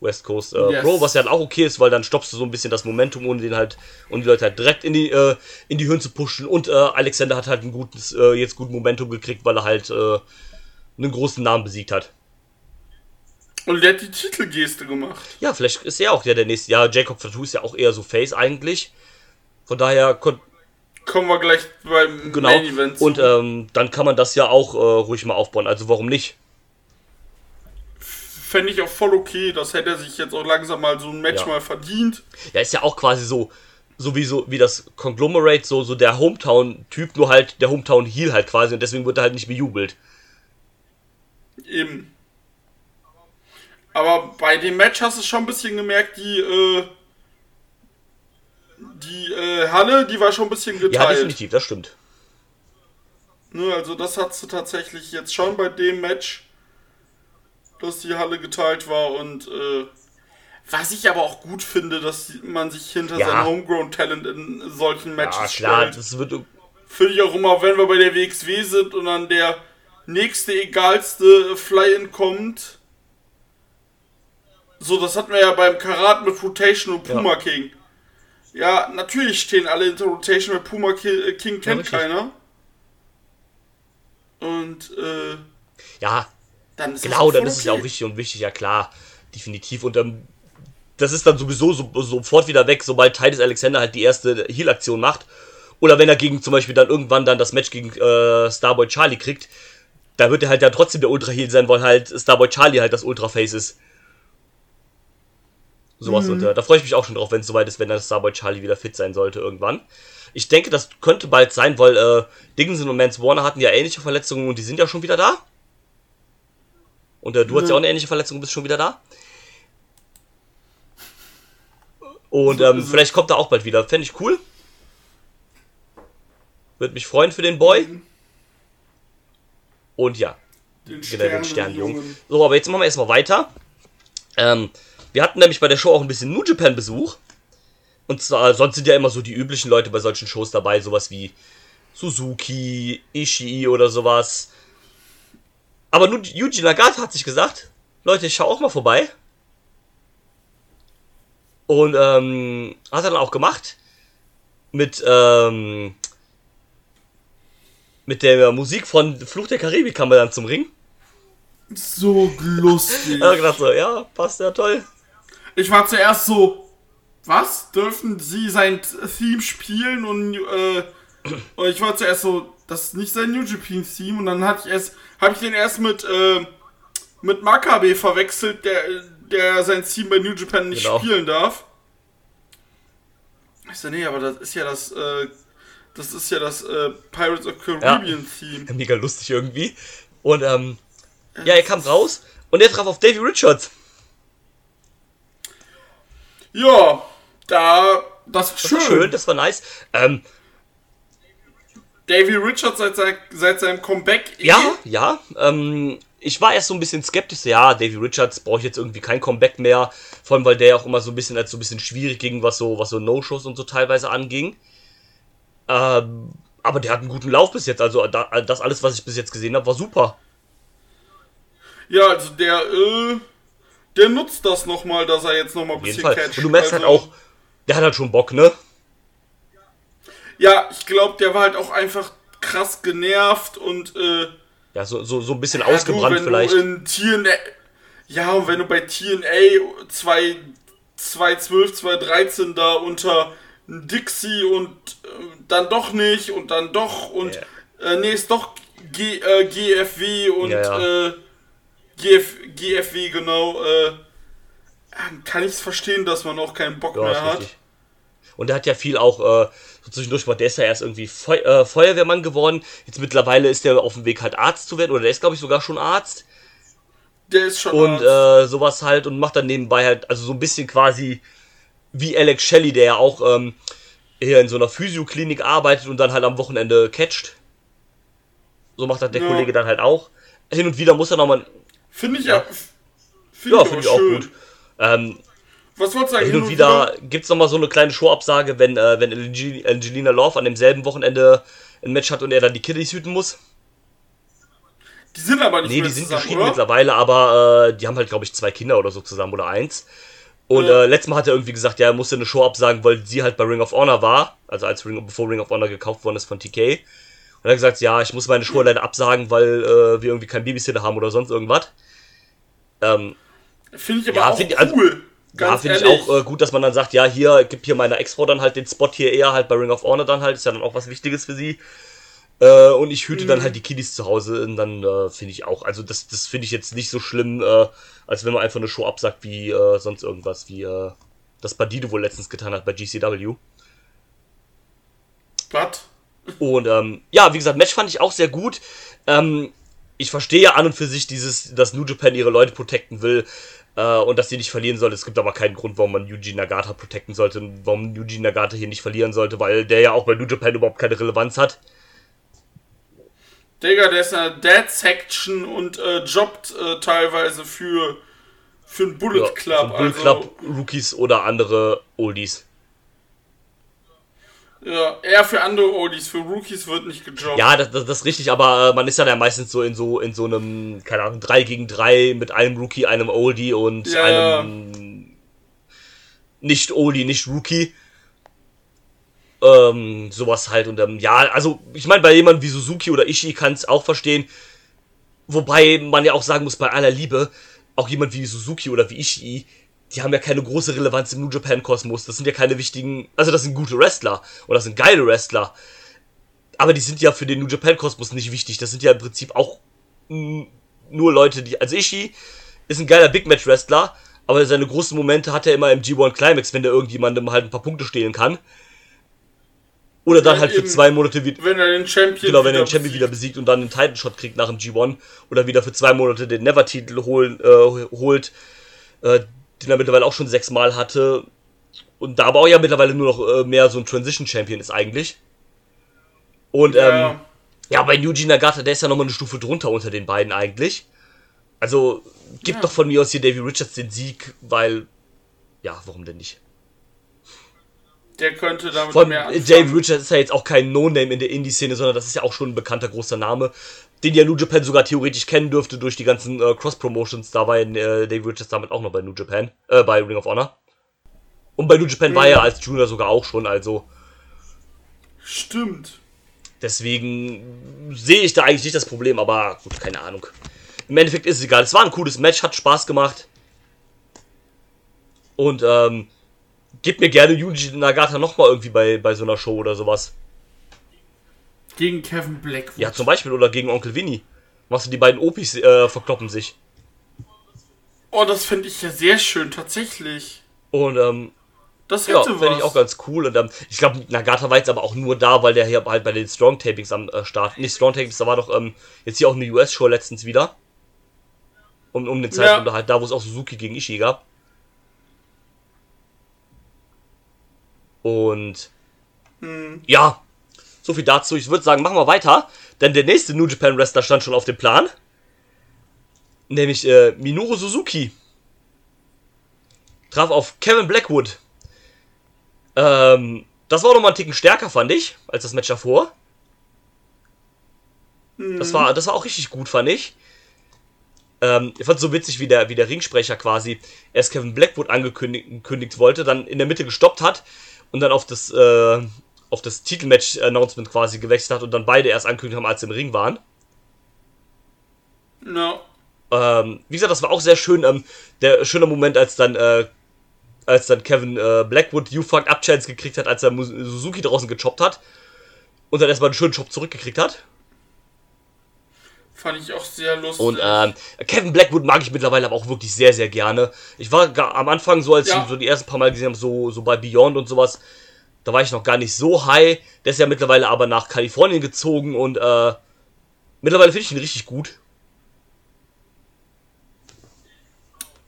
S2: West Coast äh,
S3: Yes.
S2: Pro, was ja dann auch okay ist, weil dann stoppst du so ein bisschen das Momentum, ohne den halt, und die Leute halt direkt in die, äh, in die Höhen zu pushen. Und äh, Alexander hat halt ein gutes, äh, jetzt gut Momentum gekriegt, weil er halt äh, einen großen Namen besiegt hat.
S3: Und der hat die Titelgeste gemacht.
S2: Ja, vielleicht ist er auch der, der nächste. Ja, Jacob Fatu ist ja auch eher so Face eigentlich. Von daher kon
S3: Kommen wir gleich beim
S2: genau.
S3: Main Event zu.
S2: Und ähm, dann kann man das ja auch äh, ruhig mal aufbauen. Also warum nicht?
S3: Fände ich auch voll okay, das hätte er sich jetzt auch langsam mal so ein Match
S2: Ja.
S3: mal verdient.
S2: Ja, ist ja auch quasi so so wie, so wie das Conglomerate, so, so der Hometown-Typ, nur halt der Hometown-Heel halt quasi und deswegen wird er halt nicht bejubelt.
S3: Eben. Aber bei dem Match hast du schon ein bisschen gemerkt, die, äh, die äh, Halle, die war schon ein bisschen geteilt. Ja,
S2: definitiv, das stimmt.
S3: Ne, also das hast du tatsächlich jetzt schon bei dem Match, dass die Halle geteilt war und äh, was ich aber auch gut finde, dass man sich hinter ja. sein Homegrown Talent in solchen Matches ja, klar, stellt. Das wird finde ich auch immer, wenn wir bei der WXW sind und dann der nächste egalste Fly-In kommt. So, das hatten wir ja beim Karat mit Rotation und Puma ja. King. Ja, natürlich stehen alle hinter Rotation, weil Puma äh, King kennt ja, keiner. Und, äh.
S2: Ja, dann ist genau, dann ist okay. es ja auch richtig und wichtig, ja klar. Definitiv. Und ähm, das ist dann sowieso so, sofort wieder weg, sobald Titus Alexander halt die erste Heal-Aktion macht. Oder wenn er gegen zum Beispiel dann irgendwann dann das Match gegen äh, Starboy Charlie kriegt, da wird er halt ja trotzdem der Ultra-Heal sein, weil halt Starboy Charlie halt das Ultra-Face ist. Sowas mhm. und äh, da freue ich mich auch schon drauf, wenn es soweit ist, wenn dann Starboy Charlie wieder fit sein sollte irgendwann. Ich denke, das könnte bald sein, weil äh, Dickinson und Mance Warner hatten ja ähnliche Verletzungen und die sind ja schon wieder da. Und äh, du mhm. hast ja auch eine ähnliche Verletzung und bist schon wieder da. Und ähm, vielleicht kommt er auch bald wieder. Fände ich cool. Würde mich freuen für den Boy. Mhm. Und ja. Den genau, den Sternjungen. So, aber jetzt machen wir erstmal weiter. Ähm, wir hatten nämlich bei der Show auch ein bisschen New Japan Besuch. Und zwar, sonst sind ja immer so die üblichen Leute bei solchen Shows dabei, sowas wie Suzuki, Ishii oder sowas. Aber Yuji Nagata hat sich gesagt, Leute, ich schau auch mal vorbei. Und ähm, hat er dann auch gemacht. Mit, ähm, mit der Musik von Fluch der Karibik kam er dann zum Ring.
S3: So lustig.
S2: hat gedacht so, ja, passt ja toll.
S3: Ich war zuerst so, was? Dürfen sie sein Theme spielen? Und, äh, und ich war zuerst so, das ist nicht sein New Japan Theme. Und dann hatte ich erst, habe ich den erst mit, äh, mit Makabe verwechselt, der, der sein Team bei New Japan nicht genau. spielen darf. Ich so, nee, aber das ist ja das, äh, das ist ja das äh, Pirates of Caribbean ja. Theme.
S2: Mega lustig irgendwie. Und ähm, ja, er kam raus und er traf auf Davy Richards.
S3: Ja, da, das,
S2: das schön. war schön, das war nice. Ähm,
S3: Davy Richards seit, seit seinem Comeback.
S2: Ja, ja. Ähm, ich war erst so ein bisschen skeptisch. Ja, Davy Richards brauche ich jetzt irgendwie kein Comeback mehr. Vor allem, weil der auch immer so ein bisschen als so ein bisschen schwierig ging, was so, was so No-Shows und so teilweise anging. Ähm, aber der hat einen guten Lauf bis jetzt. Also das alles, was ich bis jetzt gesehen habe, war super.
S3: Ja, also der, äh, der nutzt das nochmal, dass er jetzt nochmal ein bisschen catcht.
S2: Und du merkst halt also, halt auch, der hat halt schon Bock, ne?
S3: Ja, ich glaube, der war halt auch einfach krass genervt und äh,
S2: ja, so, so, so ein bisschen ja, ausgebrannt du, vielleicht.
S3: TNA, ja, und wenn du bei TNA 2, 2012, 2013 da unter Dixie und äh, dann doch nicht und dann doch und ja. äh, nee, ist doch G, äh, GFW und ja, äh, GF, GFW, genau, äh, kann ich es verstehen, dass man auch keinen Bock ja, mehr hat. Richtig.
S2: Und er hat ja viel auch, äh, so zwischendurch war der ist ja erst irgendwie Feu äh, Feuerwehrmann geworden. Jetzt mittlerweile ist er auf dem Weg halt Arzt zu werden, oder der ist, glaube ich, sogar schon Arzt.
S3: Der ist schon
S2: Und äh, sowas halt und macht dann nebenbei halt, also so ein bisschen quasi wie Alex Shelley, der ja auch ähm, hier in so einer Physioklinik arbeitet und dann halt am Wochenende catcht. So macht das der ja. Kollege dann halt auch. Hin und wieder muss er nochmal
S3: Finde ich ja.
S2: Find ja, finde ich auch gut. Ähm,
S3: was wolltest du sagen?
S2: Hin und wieder, wieder? gibt es nochmal so eine kleine Showabsage, wenn, äh, wenn Angelina Love an demselben Wochenende ein Match hat und er dann die Kiddies hüten muss.
S3: Die sind aber nicht
S2: Nee, die sind zusammen, geschieden oder? mittlerweile, aber äh, die haben halt, glaube ich, zwei Kinder oder so zusammen oder eins. Und ja. äh, letztes Mal hat er irgendwie gesagt, ja, er musste eine Show absagen, weil sie halt bei Ring of Honor war, also als Ring, bevor Ring of Honor gekauft worden ist von TK. Und er hat gesagt, ja, ich muss meine Show leider absagen, weil äh, wir irgendwie keinen Babysitter haben oder sonst irgendwas. Ähm,
S3: finde ich aber ja, auch find, also, cool.
S2: ja, finde ich auch äh, gut, dass man dann sagt, ja, hier, gibt hier meiner Ex-Frau dann halt den Spot hier eher halt bei Ring of Honor dann halt, ist ja dann auch was Wichtiges für sie. Äh, und ich hüte mhm. dann halt die Kiddies zu Hause und dann äh, finde ich auch, also das, das finde ich jetzt nicht so schlimm, äh, als wenn man einfach eine Show absagt wie äh, sonst irgendwas, wie äh, das Bandido wohl letztens getan hat bei GCW.
S3: Was?
S2: Und ähm, ja, wie gesagt, Match fand ich auch sehr gut. Ähm, ich verstehe ja an und für sich dieses, dass New Japan ihre Leute protecten will äh, und dass sie nicht verlieren soll. Es gibt aber keinen Grund, warum man Yuji Nagata protecten sollte und warum Yuji Nagata hier nicht verlieren sollte, weil der ja auch bei New Japan überhaupt keine Relevanz hat.
S3: Digga, der ist in einer Dead Section und äh, jobbt äh, teilweise für, für einen Bullet
S2: Ja,
S3: Club.
S2: so Bull
S3: also,
S2: Club, Rookies oder andere Oldies.
S3: Ja, eher für andere Oldies, für Rookies wird nicht gejobbt.
S2: Ja, das, das, das ist richtig, aber äh, man ist ja dann meistens so in so in so einem, keine Ahnung, 3 gegen 3 mit einem Rookie, einem Oldie und
S3: Ja, ja.
S2: einem nicht Oldie, nicht Rookie. Ähm, sowas halt und ähm, ja, also ich meine, bei jemandem wie Suzuki oder Ishii kann es auch verstehen. Wobei man ja auch sagen muss, bei aller Liebe, auch jemand wie Suzuki oder wie Ishii, die haben ja keine große Relevanz im New Japan Kosmos. Das sind ja keine wichtigen, also das sind gute Wrestler und das sind geile Wrestler. Aber die sind ja für den New Japan Kosmos nicht wichtig. Das sind ja im Prinzip auch nur Leute, die. Also Ishii ist ein geiler Big Match Wrestler, aber seine großen Momente hat er immer im G1 Climax, wenn der irgendjemandem halt ein paar Punkte stehlen kann. Oder dann
S3: Ja,
S2: halt für
S3: eben.
S2: zwei Monate wieder.
S3: Wenn er den Champion
S2: Genau, wenn er den Champion wieder
S3: besiegt.
S2: besiegt und dann einen Title Shot kriegt nach dem G1 oder wieder für zwei Monate den Never-Titel holen, äh, holt, äh, den er mittlerweile auch schon sechsmal hatte. Und da aber auch ja mittlerweile nur noch äh, mehr so ein Transition Champion ist eigentlich. Und ähm,
S3: Ja.
S2: ja, bei Yuji Nagata, der ist ja nochmal eine Stufe drunter unter den beiden eigentlich. Also, gib
S3: Ja.
S2: doch von mir aus hier Davy Richards den Sieg, weil, ja, warum denn nicht?
S3: Der könnte damit
S2: allem,
S3: mehr
S2: äh,
S3: anfangen.
S2: Dave Richards ist ja jetzt auch kein No-Name in der Indie-Szene, sondern das ist ja auch schon ein bekannter großer Name, den ja New Japan sogar theoretisch kennen dürfte durch die ganzen äh, Cross-Promotions. Da war ja, äh, Dave Richards damit auch noch bei New Japan, äh, bei Ring of Honor. Und bei New Japan war er als Junior sogar auch schon, also
S3: Stimmt.
S2: deswegen sehe ich da eigentlich nicht das Problem, aber gut, keine Ahnung. Im Endeffekt ist es egal. Es war ein cooles Match, hat Spaß gemacht. Und ähm, gib mir gerne Yuji Nagata nochmal irgendwie bei, bei so einer Show oder sowas.
S3: Gegen Kevin Blackwood.
S2: Ja, zum Beispiel oder gegen Onkel Winnie. Machst du die beiden Opis äh, verkloppen sich.
S3: Oh, das finde ich ja sehr schön, tatsächlich.
S2: Und ähm,
S3: Das
S2: ja,
S3: hätte
S2: finde
S3: was.
S2: ich auch ganz cool. Und ähm, ich glaube, Nagata war jetzt aber auch nur da, weil der hier halt bei den Strong Tapings am äh, Start. Nicht Strong Tapings, da war doch ähm, jetzt hier auch eine US-Show letztens wieder. Um, um den Zeitpunkt halt da, wo es auch Suzuki gegen Ishii gab. Und
S3: Hm.
S2: ja, so viel dazu. Ich würde sagen, machen wir weiter. Denn der nächste New Japan Wrestler stand schon auf dem Plan. Nämlich äh, Minoru Suzuki. Traf auf Kevin Blackwood. Ähm, das war nochmal einen Ticken stärker, fand ich, als das Match davor. Das war, das war auch richtig gut, fand ich. Ähm, ich fand es so witzig, wie der, wie der Ringsprecher quasi erst Kevin Blackwood angekündigt gekündigt wollte, dann in der Mitte gestoppt hat und dann auf das, äh, auf das Titelmatch-Announcement quasi gewechselt hat und dann beide erst angekündigt haben, als sie im Ring waren.
S3: No.
S2: Ähm, wie gesagt, das war auch sehr schön. Ähm, der schöne Moment, als dann, äh, als dann Kevin äh, Blackwood You Fucked Up Chance gekriegt hat, als er Suzuki draußen gechoppt hat und dann erstmal einen schönen Chop zurückgekriegt hat.
S3: Fand ich auch sehr lustig.
S2: Und ähm, Kevin Blackwood mag ich mittlerweile aber auch wirklich sehr, sehr gerne. Ich war am Anfang so, als ich
S3: Ja.
S2: ihn so die ersten paar Mal gesehen habe, so, so bei Beyond und sowas, da war ich noch gar nicht so high. Der ist ja mittlerweile aber nach Kalifornien gezogen und äh, mittlerweile finde ich ihn richtig gut.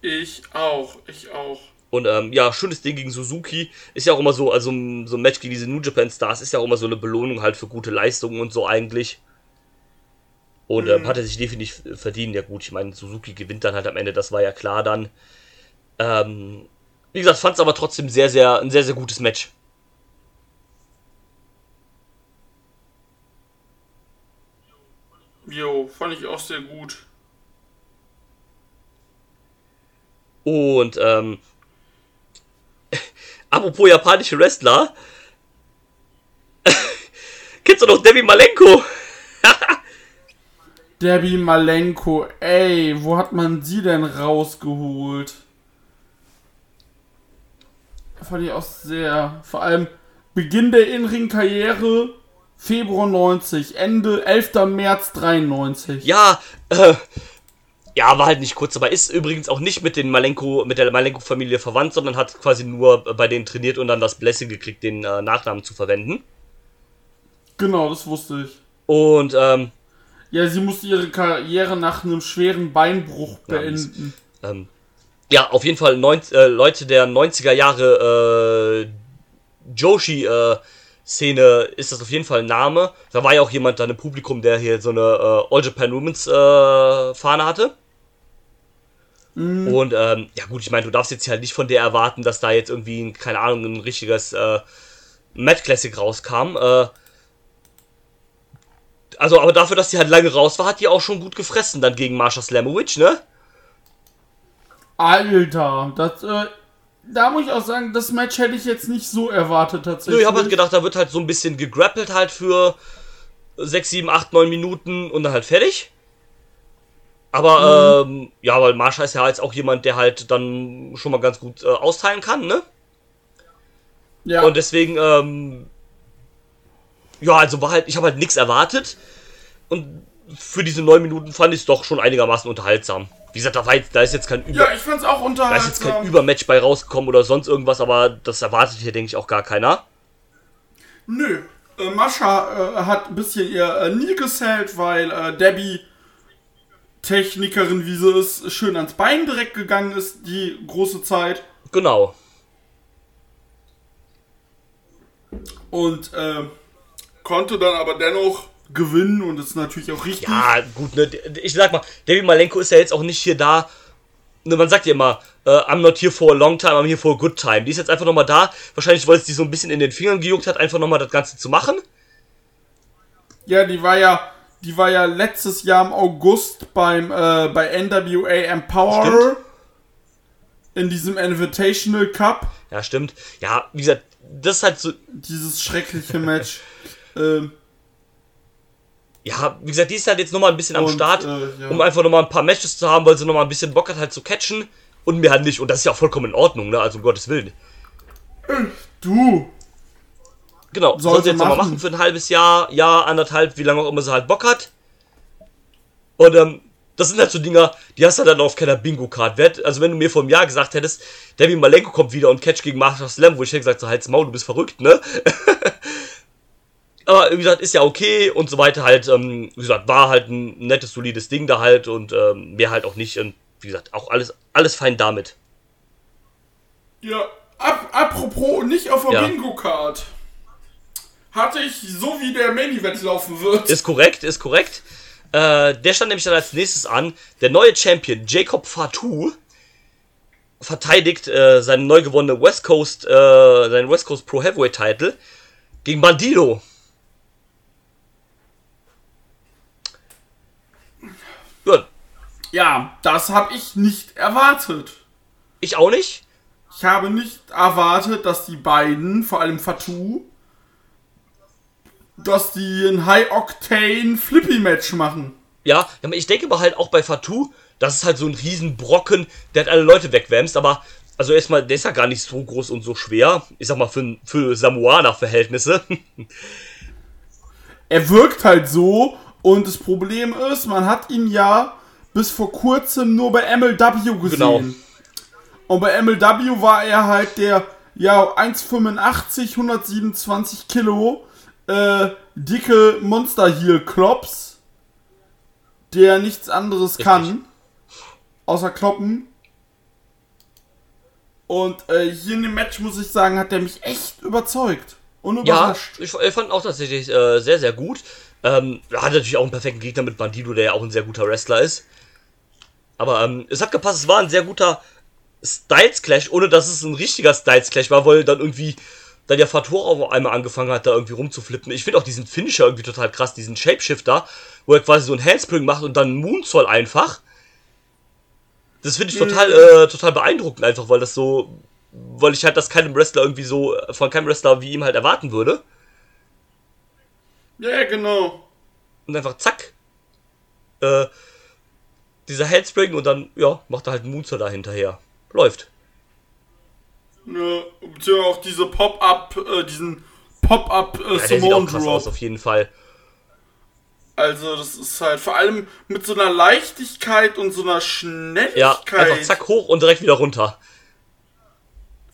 S3: ich auch, ich auch.
S2: Und ähm, ja, schönes Ding gegen Suzuki. Ist ja auch immer so, also so ein Match gegen diese New Japan Stars ist ja auch immer so eine Belohnung halt für gute Leistungen und so eigentlich. Und ähm, hat er sich definitiv verdient. Ja gut, ich meine, Suzuki gewinnt dann halt am Ende, das war ja klar dann. Ähm, wie gesagt, fand es aber trotzdem sehr, sehr, ein sehr, sehr gutes Match.
S3: Jo, fand ich auch sehr gut.
S2: Und ähm, apropos japanische Wrestler. Kennst du noch Debbie Malenko?
S3: Debbie Malenko, ey, wo hat man sie denn rausgeholt? Fand ich auch sehr. Vor allem Beginn der In-Ring-Karriere Februar 90, Ende 11. März 93.
S2: Ja, äh, ja, war halt nicht kurz, aber ist übrigens auch nicht mit den Malenko, mit der Malenko-Familie verwandt, sondern hat quasi nur bei denen trainiert und dann das Blessing gekriegt, den äh, Nachnamen zu verwenden.
S3: Genau, das wusste ich.
S2: Und, ähm,
S3: Ja, sie musste ihre Karriere nach einem schweren Beinbruch
S2: Ja,
S3: beenden.
S2: ähm, ja, auf jeden Fall neun, äh, Leute der 90er Jahre äh, Joshi-Szene ist das auf jeden Fall ein Name. Da war ja auch jemand dann im Publikum, der hier so eine äh, All Japan Women's äh, Fahne hatte. Und ähm, ja gut, ich meine, du darfst jetzt halt nicht von der erwarten, dass da jetzt irgendwie, ein, keine Ahnung, ein richtiges äh, Mad Classic rauskam. Äh, also, aber dafür, dass die halt lange raus war, hat die auch schon gut gefressen dann gegen Marsha Slamovich, ne?
S3: Alter, das, äh, da muss ich auch sagen, das Match hätte ich jetzt nicht so erwartet
S2: Nö,
S3: tatsächlich.
S2: ich habe halt gedacht, da wird halt so ein bisschen gegrappelt halt für 6, 7, 8, 9 Minuten und dann halt fertig. Aber, ähm, ja, weil Marsha ist ja jetzt auch jemand, der halt dann schon mal ganz gut äh, austeilen kann, ne?
S3: ja,
S2: Und deswegen, ähm, ja, also war halt, ich habe halt nichts erwartet. Und für diese 9 Minuten fand ich es doch schon einigermaßen unterhaltsam. Wie gesagt, da, war jetzt, da ist jetzt kein Über
S3: ja, ich fand's auch
S2: da ist jetzt kein
S3: unterhaltsam.
S2: Übermatch bei rausgekommen oder sonst irgendwas, aber das erwartet hier, denke ich, auch gar keiner.
S3: Nö, äh, Mascha äh, hat ein bisschen ihr äh, nie gesellt, weil äh, Debbie, Technikerin wie sie ist, schön ans Bein direkt gegangen ist, die große Zeit.
S2: Genau.
S3: Und äh, konnte dann aber dennoch gewinnen und ist natürlich auch richtig.
S2: Ja, gut, ne, ich sag mal, Debbie Malenko ist ja jetzt auch nicht hier da. Ne, man sagt ja immer, äh, I'm not here for a long time, I'm here for a good time. Die ist jetzt einfach nochmal da. Wahrscheinlich, weil es die so ein bisschen in den Fingern gejuckt hat, einfach nochmal das Ganze zu machen.
S3: Ja, die war ja, die war ja letztes Jahr im August beim äh, bei NWA Empower in diesem Invitational Cup,
S2: Ja, stimmt. Ja, wie gesagt, das ist halt so.
S3: dieses schreckliche Match. ähm,
S2: Ja, wie gesagt, die ist halt jetzt nochmal ein bisschen am
S3: Und,
S2: Start,
S3: äh, ja.
S2: um einfach nochmal ein paar Matches zu haben, weil sie nochmal ein bisschen Bock hat, halt zu catchen. Und mir halt nicht. Und das ist ja auch vollkommen in Ordnung, ne? Also um Gottes Willen.
S3: du,
S2: Genau,
S3: Soll
S2: soll sie jetzt nochmal
S3: machen.
S2: für ein halbes Jahr, Jahr, anderthalb, wie lange auch immer sie halt Bock hat. Und ähm, das sind halt so Dinger, die hast du dann auf keiner Bingo-Card. Wer- Also wenn du mir vor einem Jahr gesagt hättest, Debbie Malenko kommt wieder und Catch gegen Master Slam, wo ich hätte gesagt, so halt's Maul, du bist verrückt, ne? Aber wie gesagt, ist ja okay und so weiter halt, ähm, wie gesagt, war halt ein nettes, solides Ding da halt und ähm, mehr halt auch nicht. Und wie gesagt, auch alles, alles fein damit.
S3: ja, ap apropos nicht auf der
S2: Ja.
S3: Bingo-Card. Hatte ich so wie der Main Event laufen wird.
S2: Ist korrekt, ist korrekt. Äh, der stand nämlich dann als nächstes an. Der neue Champion Jacob Fatu verteidigt äh, seinen neu gewonnenen West Coast, äh, seinen West Coast Pro Heavyweight Title gegen Bandido. Ja,
S3: ja, das habe ich nicht erwartet.
S2: ich auch nicht.
S3: Ich habe nicht erwartet, dass die beiden, vor allem Fatou, dass die ein High-Octane Flippy-Match machen.
S2: Ja, aber ich denke aber halt auch bei Fatu, das ist halt so ein Riesenbrocken, der hat alle Leute wegwämst, aber also erstmal, der ist ja gar nicht so groß und so schwer. Ich sag mal, für, für Samoaner-Verhältnisse.
S3: Er wirkt halt so und das Problem ist, man hat ihn ja bis vor kurzem nur bei MLW gesehen.
S2: Genau.
S3: Und bei MLW war er halt der, ja, 1,85, 127 Kilo, äh, dicke Monster Heel Klops, der nichts anderes kann, außer kloppen. Und äh, hier in dem Match, muss ich sagen, hat er mich echt überzeugt. Und
S2: Ja,
S3: überrascht.
S2: ich, ich fand auch tatsächlich äh, sehr, sehr gut. Ähm, er hat natürlich auch einen perfekten Gegner mit Bandido, der ja auch ein sehr guter Wrestler ist. Aber ähm, es hat gepasst, es war ein sehr guter Styles Clash, ohne dass es ein richtiger Styles Clash war, weil dann irgendwie dann der Fatora auf einmal angefangen hat, da irgendwie rumzuflippen. Ich finde auch diesen Finisher irgendwie total krass, diesen Shapeshifter, wo er quasi so einen Handspring macht und dann einen Moonsault einfach. Das finde ich total, äh, total beeindruckend einfach, weil das so, weil ich halt das keinem Wrestler irgendwie so, von keinem Wrestler wie ihm halt erwarten würde.
S3: Ja, genau.
S2: Und einfach zack. Äh, dieser Handspring und dann, ja, macht er halt einen Moonsault da hinterher. Läuft.
S3: Ja, beziehungsweise auch diese Pop-Up, äh, diesen Pop-Up äh,
S2: Ja, der sieht auch krass
S3: Drop.
S2: aus, auf jeden Fall.
S3: Also das ist halt vor allem mit so einer Leichtigkeit und so einer
S2: Ja,
S3: Schnelligkeit.
S2: einfach zack hoch und direkt wieder runter.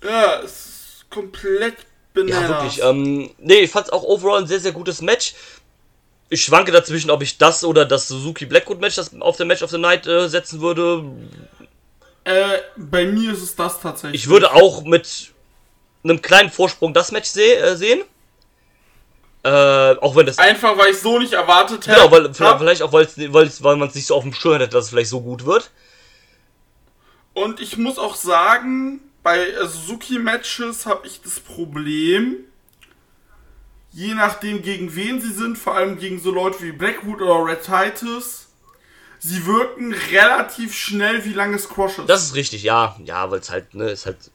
S3: Ja, es ist komplett Bananas.
S2: Ja, wirklich. Ähm, nee, ich fand's auch overall ein sehr, sehr gutes Match. Ich schwanke dazwischen, ob ich das oder das Suzuki Blackwood Match das auf der Match of the Night äh, setzen würde.
S3: Äh, bei mir ist es das tatsächlich.
S2: Ich würde auch mit einem kleinen Vorsprung das Match seh äh, sehen. Äh, auch wenn das.
S3: Einfach, weil ich so nicht erwartet hätte.
S2: Genau, weil, vielleicht auch, weil's, weil's, weil man es nicht so auf dem Schirm hätte, dass es vielleicht so gut wird.
S3: Und ich muss auch sagen, bei äh, Suzuki-Matches habe ich das Problem, je nachdem gegen wen sie sind, vor allem gegen so Leute wie Blackwood oder Red Titus, sie wirken relativ schnell wie lange Squashes.
S2: Das ist richtig, ja. Ja, weil es halt, ne, ist halt.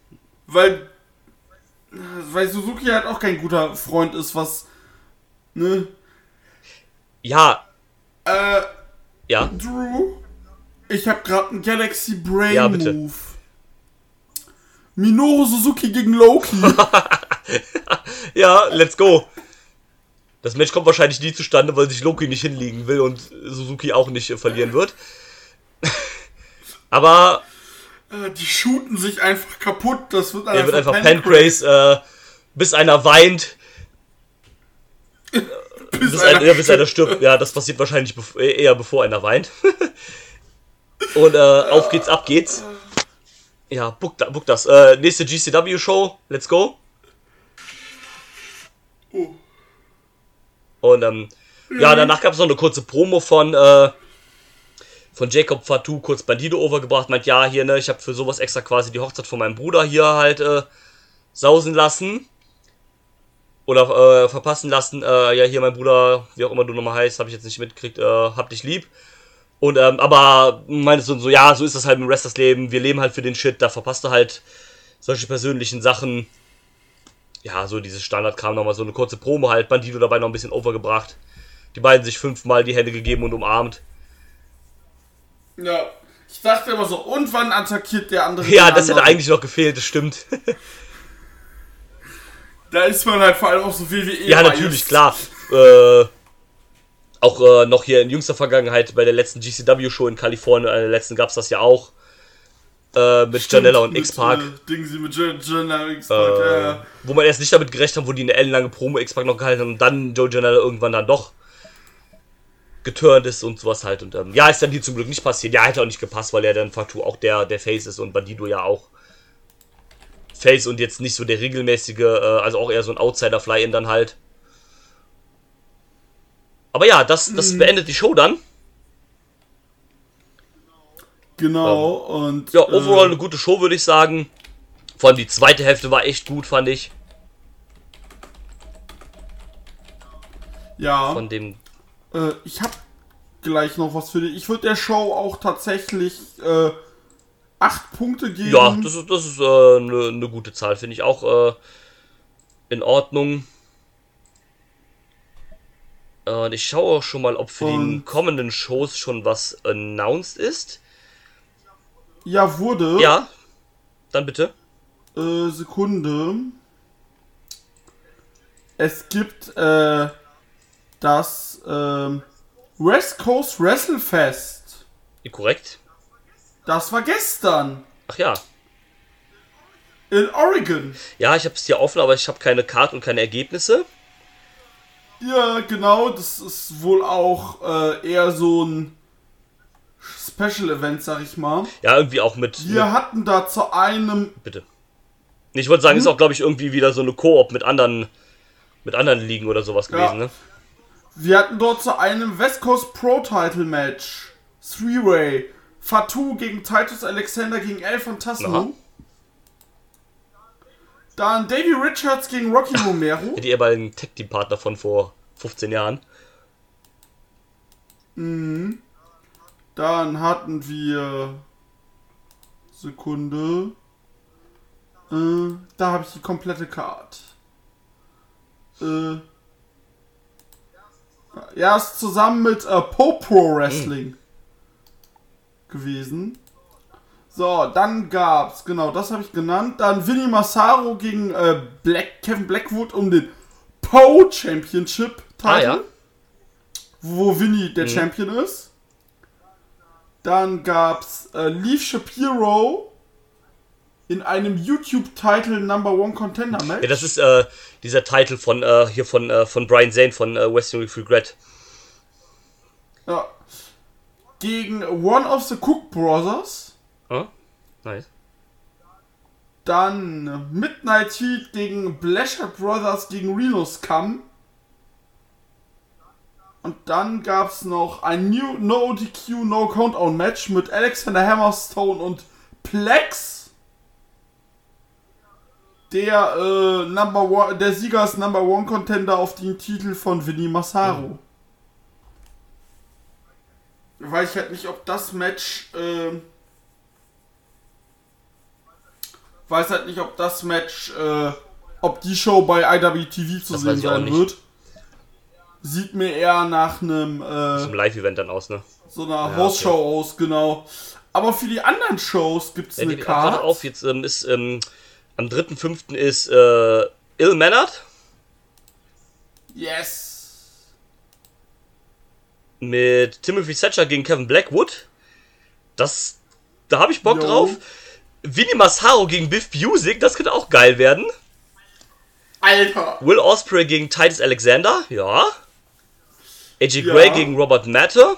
S3: Weil, weil Suzuki halt auch kein guter Freund ist, was, ne,
S2: Ja,
S3: äh,
S2: ja.
S3: Drew, ich habe gerade einen Galaxy Brain
S2: Ja, bitte.
S3: Move. Minoru Suzuki gegen Loki.
S2: Ja, let's go. Das Match kommt wahrscheinlich nie zustande, weil sich Loki nicht hinlegen will und Suzuki auch nicht äh, verlieren wird. Aber
S3: Äh, die shooten sich einfach kaputt. Das wird
S2: er wird einfach
S3: Pancrase.
S2: Pancrase, äh, bis einer weint,
S3: Bis
S2: bis, ein,
S3: einer
S2: ja, bis einer stirbt. Ja, das passiert wahrscheinlich bev äh, eher bevor einer weint. und äh, auf geht's, ab geht's. Ja, book, book das. Äh, nächste GCW-Show, let's go.
S3: Oh.
S2: Und ähm, ja, danach gab es noch eine kurze Promo von, äh, von Jacob Fatou, kurz Bandido overgebracht. Meint, ja, hier, ne, ich habe für sowas extra quasi die Hochzeit von meinem Bruder hier halt äh, sausen lassen. Oder äh, verpassen lassen. Äh, ja, hier mein Bruder, wie auch immer du nochmal heißt, habe ich jetzt nicht mitgekriegt, äh, hab dich lieb. Und, ähm, aber meinte so, so, ja, so ist das halt im Wrestlersleben. Wir leben halt für den Shit, da verpasst du halt solche persönlichen Sachen. Ja, so dieses Standardkram nochmal so eine kurze Promo halt, Bandido dabei noch ein bisschen overgebracht. Die beiden sich fünfmal die Hände gegeben und umarmt.
S3: Ja. Ich dachte immer so, und wann attackiert der andere?
S2: Ja, das hätte
S3: anderen?
S2: eigentlich noch gefehlt, das stimmt.
S3: Da ist man halt vor allem auch so WWE.
S2: ja,
S3: biased.
S2: natürlich, klar. Äh, auch äh, noch hier in jüngster Vergangenheit bei der letzten GCW-Show in Kalifornien, äh, der letzten gab es das ja auch. Äh, mit
S3: Stimmt,
S2: Janella und X-Park.
S3: Äh, Dingsy mit Jan- Janella und X-Park, ja,
S2: Äh,
S3: ja.
S2: wo man erst nicht damit gerechnet hat, wo die eine ellenlange Promo X-Pac noch gehalten haben und dann Joe Janella irgendwann dann doch geturnt ist und sowas halt. Und ähm, ja, ist dann die zum Glück nicht passiert. Ja, hätte auch nicht gepasst, weil er dann Fatou auch der, der Face ist und Bandido ja auch Face und jetzt nicht so der regelmäßige, äh, also auch eher so ein Outsider-Fly-In dann halt. Aber ja, das, das beendet die Show dann.
S3: Genau, und.
S2: Ja, overall
S3: äh,
S2: eine gute Show, würde ich sagen. Vor allem die zweite Hälfte war echt gut, fand ich.
S3: ja.
S2: Von dem
S3: Äh, ich hab gleich noch was für dich. Ich würde der Show auch tatsächlich äh, acht Punkte geben.
S2: Ja, das ist, das ist äh, eine, eine gute Zahl, finde ich auch äh, in Ordnung. Äh, Und ich schaue auch schon mal, ob für die
S3: Und-
S2: kommenden Shows schon was announced ist.
S3: ja wurde.
S2: Ja, dann bitte.
S3: Äh, Sekunde. Es gibt äh, das ähm, West Coast Wrestlefest.
S2: Korrekt.
S3: Das war gestern
S2: Ach ja.
S3: in Oregon.
S2: Ja, ich habe es hier offen, aber ich habe keine Karte und keine Ergebnisse.
S3: Ja, genau. Das ist wohl auch äh, eher so ein Special Event, sag ich mal.
S2: Ja, irgendwie auch mit.
S3: Wir
S2: mit
S3: hatten da zu einem
S2: bitte. Ich wollte sagen, ist
S3: Hm?
S2: auch, glaube ich, irgendwie wieder so eine Koop mit anderen, mit anderen Ligen oder sowas
S3: Ja.
S2: gewesen, ne?
S3: Wir hatten dort zu einem West Coast Pro Title Match. Three-Way. Fatou gegen Titus Alexander gegen El
S2: Aha.
S3: Dann Davey Richards gegen Rocky Romero.
S2: Die ehemaligen Tag-Team-Partner von vor 15 Jahren.
S3: Dann hatten wir. Sekunde. Äh, da habe ich die komplette Card. Äh. Ja, ist zusammen mit äh, Pro Wrestling gewesen. So, dann gab's, genau, das habe ich genannt. Dann Vinny Massaro gegen äh, Black, Kevin Blackwood um den Po Championship Title.
S2: Ah, ja.
S3: Wo Vinny der Champion ist. Dann gab's äh, Leaf Shapiro in einem YouTube-Title Number One Contender Match.
S2: Ja, das ist äh, dieser Titel von äh, hier von, äh, von Brian Zane von äh, Wrestling with Regret.
S3: Ja. Gegen One of the Cook Brothers.
S2: Hm? Nice.
S3: Dann Midnight Heat gegen Blasher Brothers gegen Reno Scum. Und dann gab es noch ein New No DQ No Countdown Match mit Alexander Hammerstone und Plex. Der äh, Number One, der Sieger ist Number One Contender auf den Titel von Vinny Massaro. Mhm. Weiß ich halt nicht, ob das Match. Äh, weiß halt nicht, ob das Match, äh, ob die Show bei IWTV zu
S2: Das
S3: sehen sein wird. Sieht mir eher nach einem äh,
S2: Zum Live-Event dann aus, ne?
S3: so einer
S2: Ja,
S3: House-Show aus, genau. Aber für die anderen Shows gibt es
S2: Ja,
S3: eine
S2: die, warte
S3: Karte.
S2: auf, jetzt ähm, ist ähm, am 3.5. ist äh, Ill Mannered
S3: Yes.
S2: mit Timothy Thatcher gegen Kevin Blackwood. Das, da habe ich Bock
S3: Jo.
S2: drauf. Vinny Massaro gegen Biff Music, das könnte auch geil werden.
S3: Alter.
S2: Will Osprey gegen Titus Alexander, ja. AJ
S3: Ja.
S2: Gray gegen Robert Matter.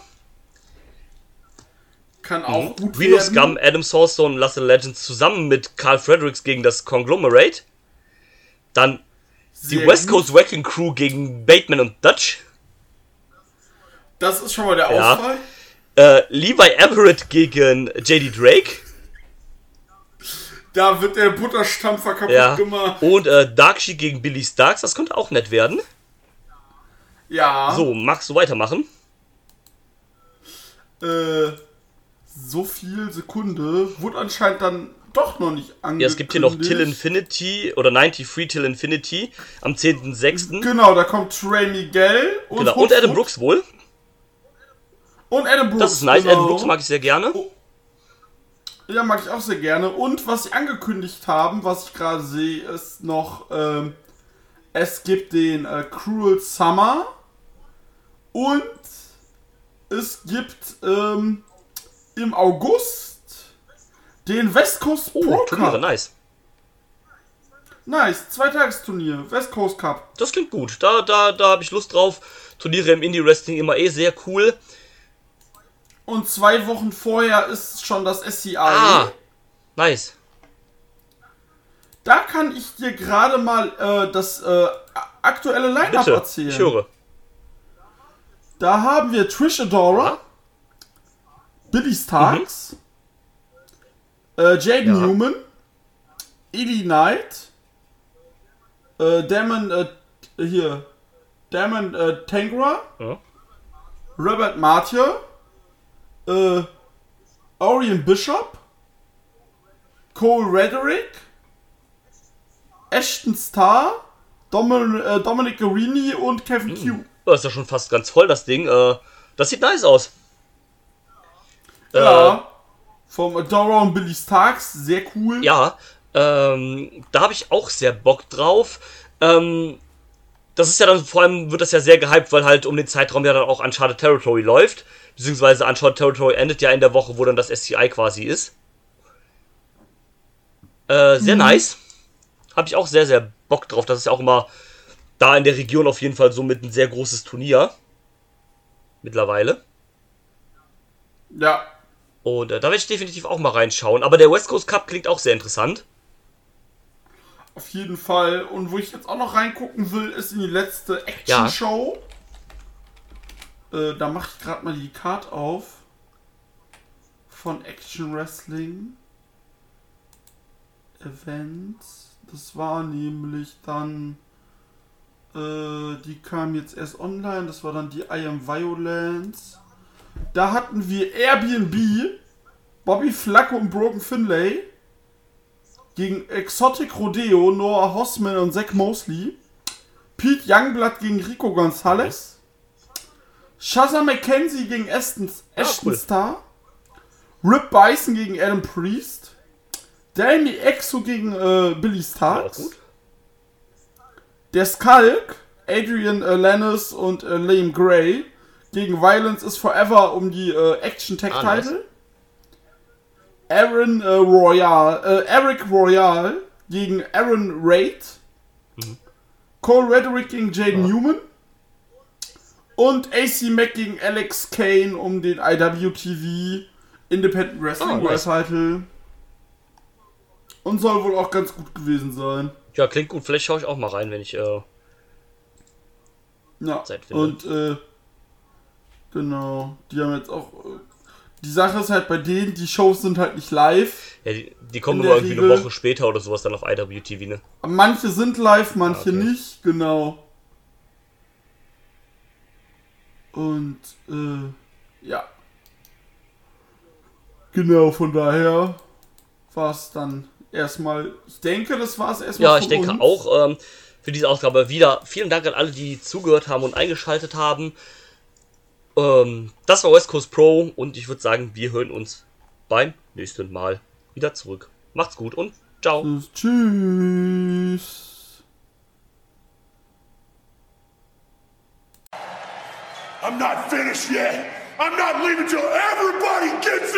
S3: Kann auch gut
S2: Reno
S3: werden.
S2: Scum, Adam Soulstone und Lasse Legends zusammen mit Carl Fredericks gegen das Conglomerate. Dann die
S3: Sehr
S2: West
S3: gut.
S2: Coast Wrecking Crew gegen Bateman und Dutch.
S3: Das ist schon mal der
S2: Ja.
S3: Ausfall.
S2: Äh, Levi Everett gegen JD Drake.
S3: Da wird der Butterstampfer kaputt
S2: Ja.
S3: gemacht.
S2: Und äh, Darkshi gegen Billy Starks. Das könnte auch nett werden.
S3: Ja.
S2: So, magst du weitermachen?
S3: Äh, so viel Sekunde wurde anscheinend dann doch noch nicht angekündigt.
S2: Ja, es gibt hier noch Till Infinity oder 93 Till Infinity am 10.06.
S3: Genau, da kommt Trey Miguel und,
S2: Genau. Und Adam. Brooks wohl.
S3: Und Adam Brooks.
S2: Das ist nice.
S3: genau.
S2: Adam Brooks mag ich sehr gerne.
S3: Ja, mag ich auch sehr gerne. Und was sie angekündigt haben, was ich gerade sehe, ist noch, ähm, es gibt den äh, Cruel Summer und es gibt ähm, im August den West Coast Pro
S2: Oh, Turniere,
S3: Cup.
S2: nice.
S3: Nice, Zweitagesturnier, West Coast Cup.
S2: Das klingt gut. Da, da, da habe ich Lust drauf. Turniere im Indie-Wrestling immer eh sehr cool.
S3: Und zwei Wochen vorher ist schon das SCI.
S2: Ah, nice.
S3: Da kann ich dir gerade mal äh, das äh, aktuelle Line-Up erzählen.
S2: ich höre.
S3: Da haben wir Trish Adora, Billy Starks, äh, Jaden
S2: Ja.
S3: Newman, Ellie Knight, äh, Damon, äh, hier, Damon äh, Tangra,
S2: Ja.
S3: Robert Martyr, äh, Orion Bishop, Cole Rederick, Ashton Starr, Domin äh, Dominic Guarini und Kevin Q.
S2: Das ist ja schon fast ganz voll, das Ding. Äh, das sieht nice aus.
S3: Ja. Vom Adora und Billy Starks, sehr cool.
S2: Ja, ähm, da habe ich auch sehr Bock drauf. Ähm, das ist ja dann, vor allem wird das ja sehr gehypt, weil halt um den Zeitraum ja dann auch Uncharted Territory läuft. Beziehungsweise Uncharted Territory endet ja in der Woche, wo dann das SCI quasi ist. Äh, sehr nice. Habe ich auch sehr, sehr Bock drauf. Das ist ja auch immer da in der Region auf jeden Fall so mit ein sehr großes Turnier. Mittlerweile.
S3: Ja.
S2: Und äh, da werde ich definitiv auch mal reinschauen. Aber der West Coast Cup klingt auch sehr interessant.
S3: Auf jeden Fall. Und wo ich jetzt auch noch reingucken will, ist in die letzte Action-Show. Äh, da mache ich gerade mal die Card auf. Von Action Wrestling. Events. Das war nämlich dann. Äh, die kam jetzt erst online. Das war dann die I Am Violence. Da hatten wir Airbnb, Bobby Flacco und Broken Finlay gegen Exotic Rodeo, Noah Hossman und Zach Mosley. Pete Youngblood gegen Rico Gonzalez. Shazza McKenzie gegen Ashton
S2: cool.
S3: Star. Rip Bison gegen Adam Priest. Danny Exo gegen äh, Billy
S2: Ja,
S3: Starks. Der Skulk, Adrian äh, Lannis und äh, Liam Gray gegen Violence is Forever um die äh, Action Tag
S2: Ah, nice.
S3: Aaron äh, Royal, äh, Eric Royal gegen Aaron Raid. Cole Rederick gegen Jaden Newman. Und AC Mack gegen Alex Kane um den IWTV Independent Wrestling
S2: Oh, nice.
S3: World Title. Und soll wohl auch ganz gut gewesen sein.
S2: Ja, klingt gut. Vielleicht schaue ich auch mal rein, wenn ich. Äh,
S3: Ja.
S2: Zeit finde.
S3: Und äh, genau, die haben jetzt auch. Die Sache ist halt bei denen, die Shows sind halt nicht live.
S2: ja, die, die kommen
S3: der
S2: irgendwie eine
S3: Regel-
S2: Woche später oder sowas dann auf IWTV, ne?
S3: Manche sind live, manche
S2: Ah, okay.
S3: nicht, genau. Und äh, ja. Genau, von daher war es dann erstmal. Ich denke, das war es erstmal.
S2: Ja, ich denke
S3: uns.
S2: auch ähm, für diese Ausgabe wieder. Vielen Dank an alle, die zugehört haben und eingeschaltet haben. Ähm, das war West Coast Pro und ich würde sagen, wir hören uns beim nächsten Mal wieder zurück. Macht's gut und ciao.
S3: Tschüss.
S4: I'm not finished yet. I'm not leaving till everybody gets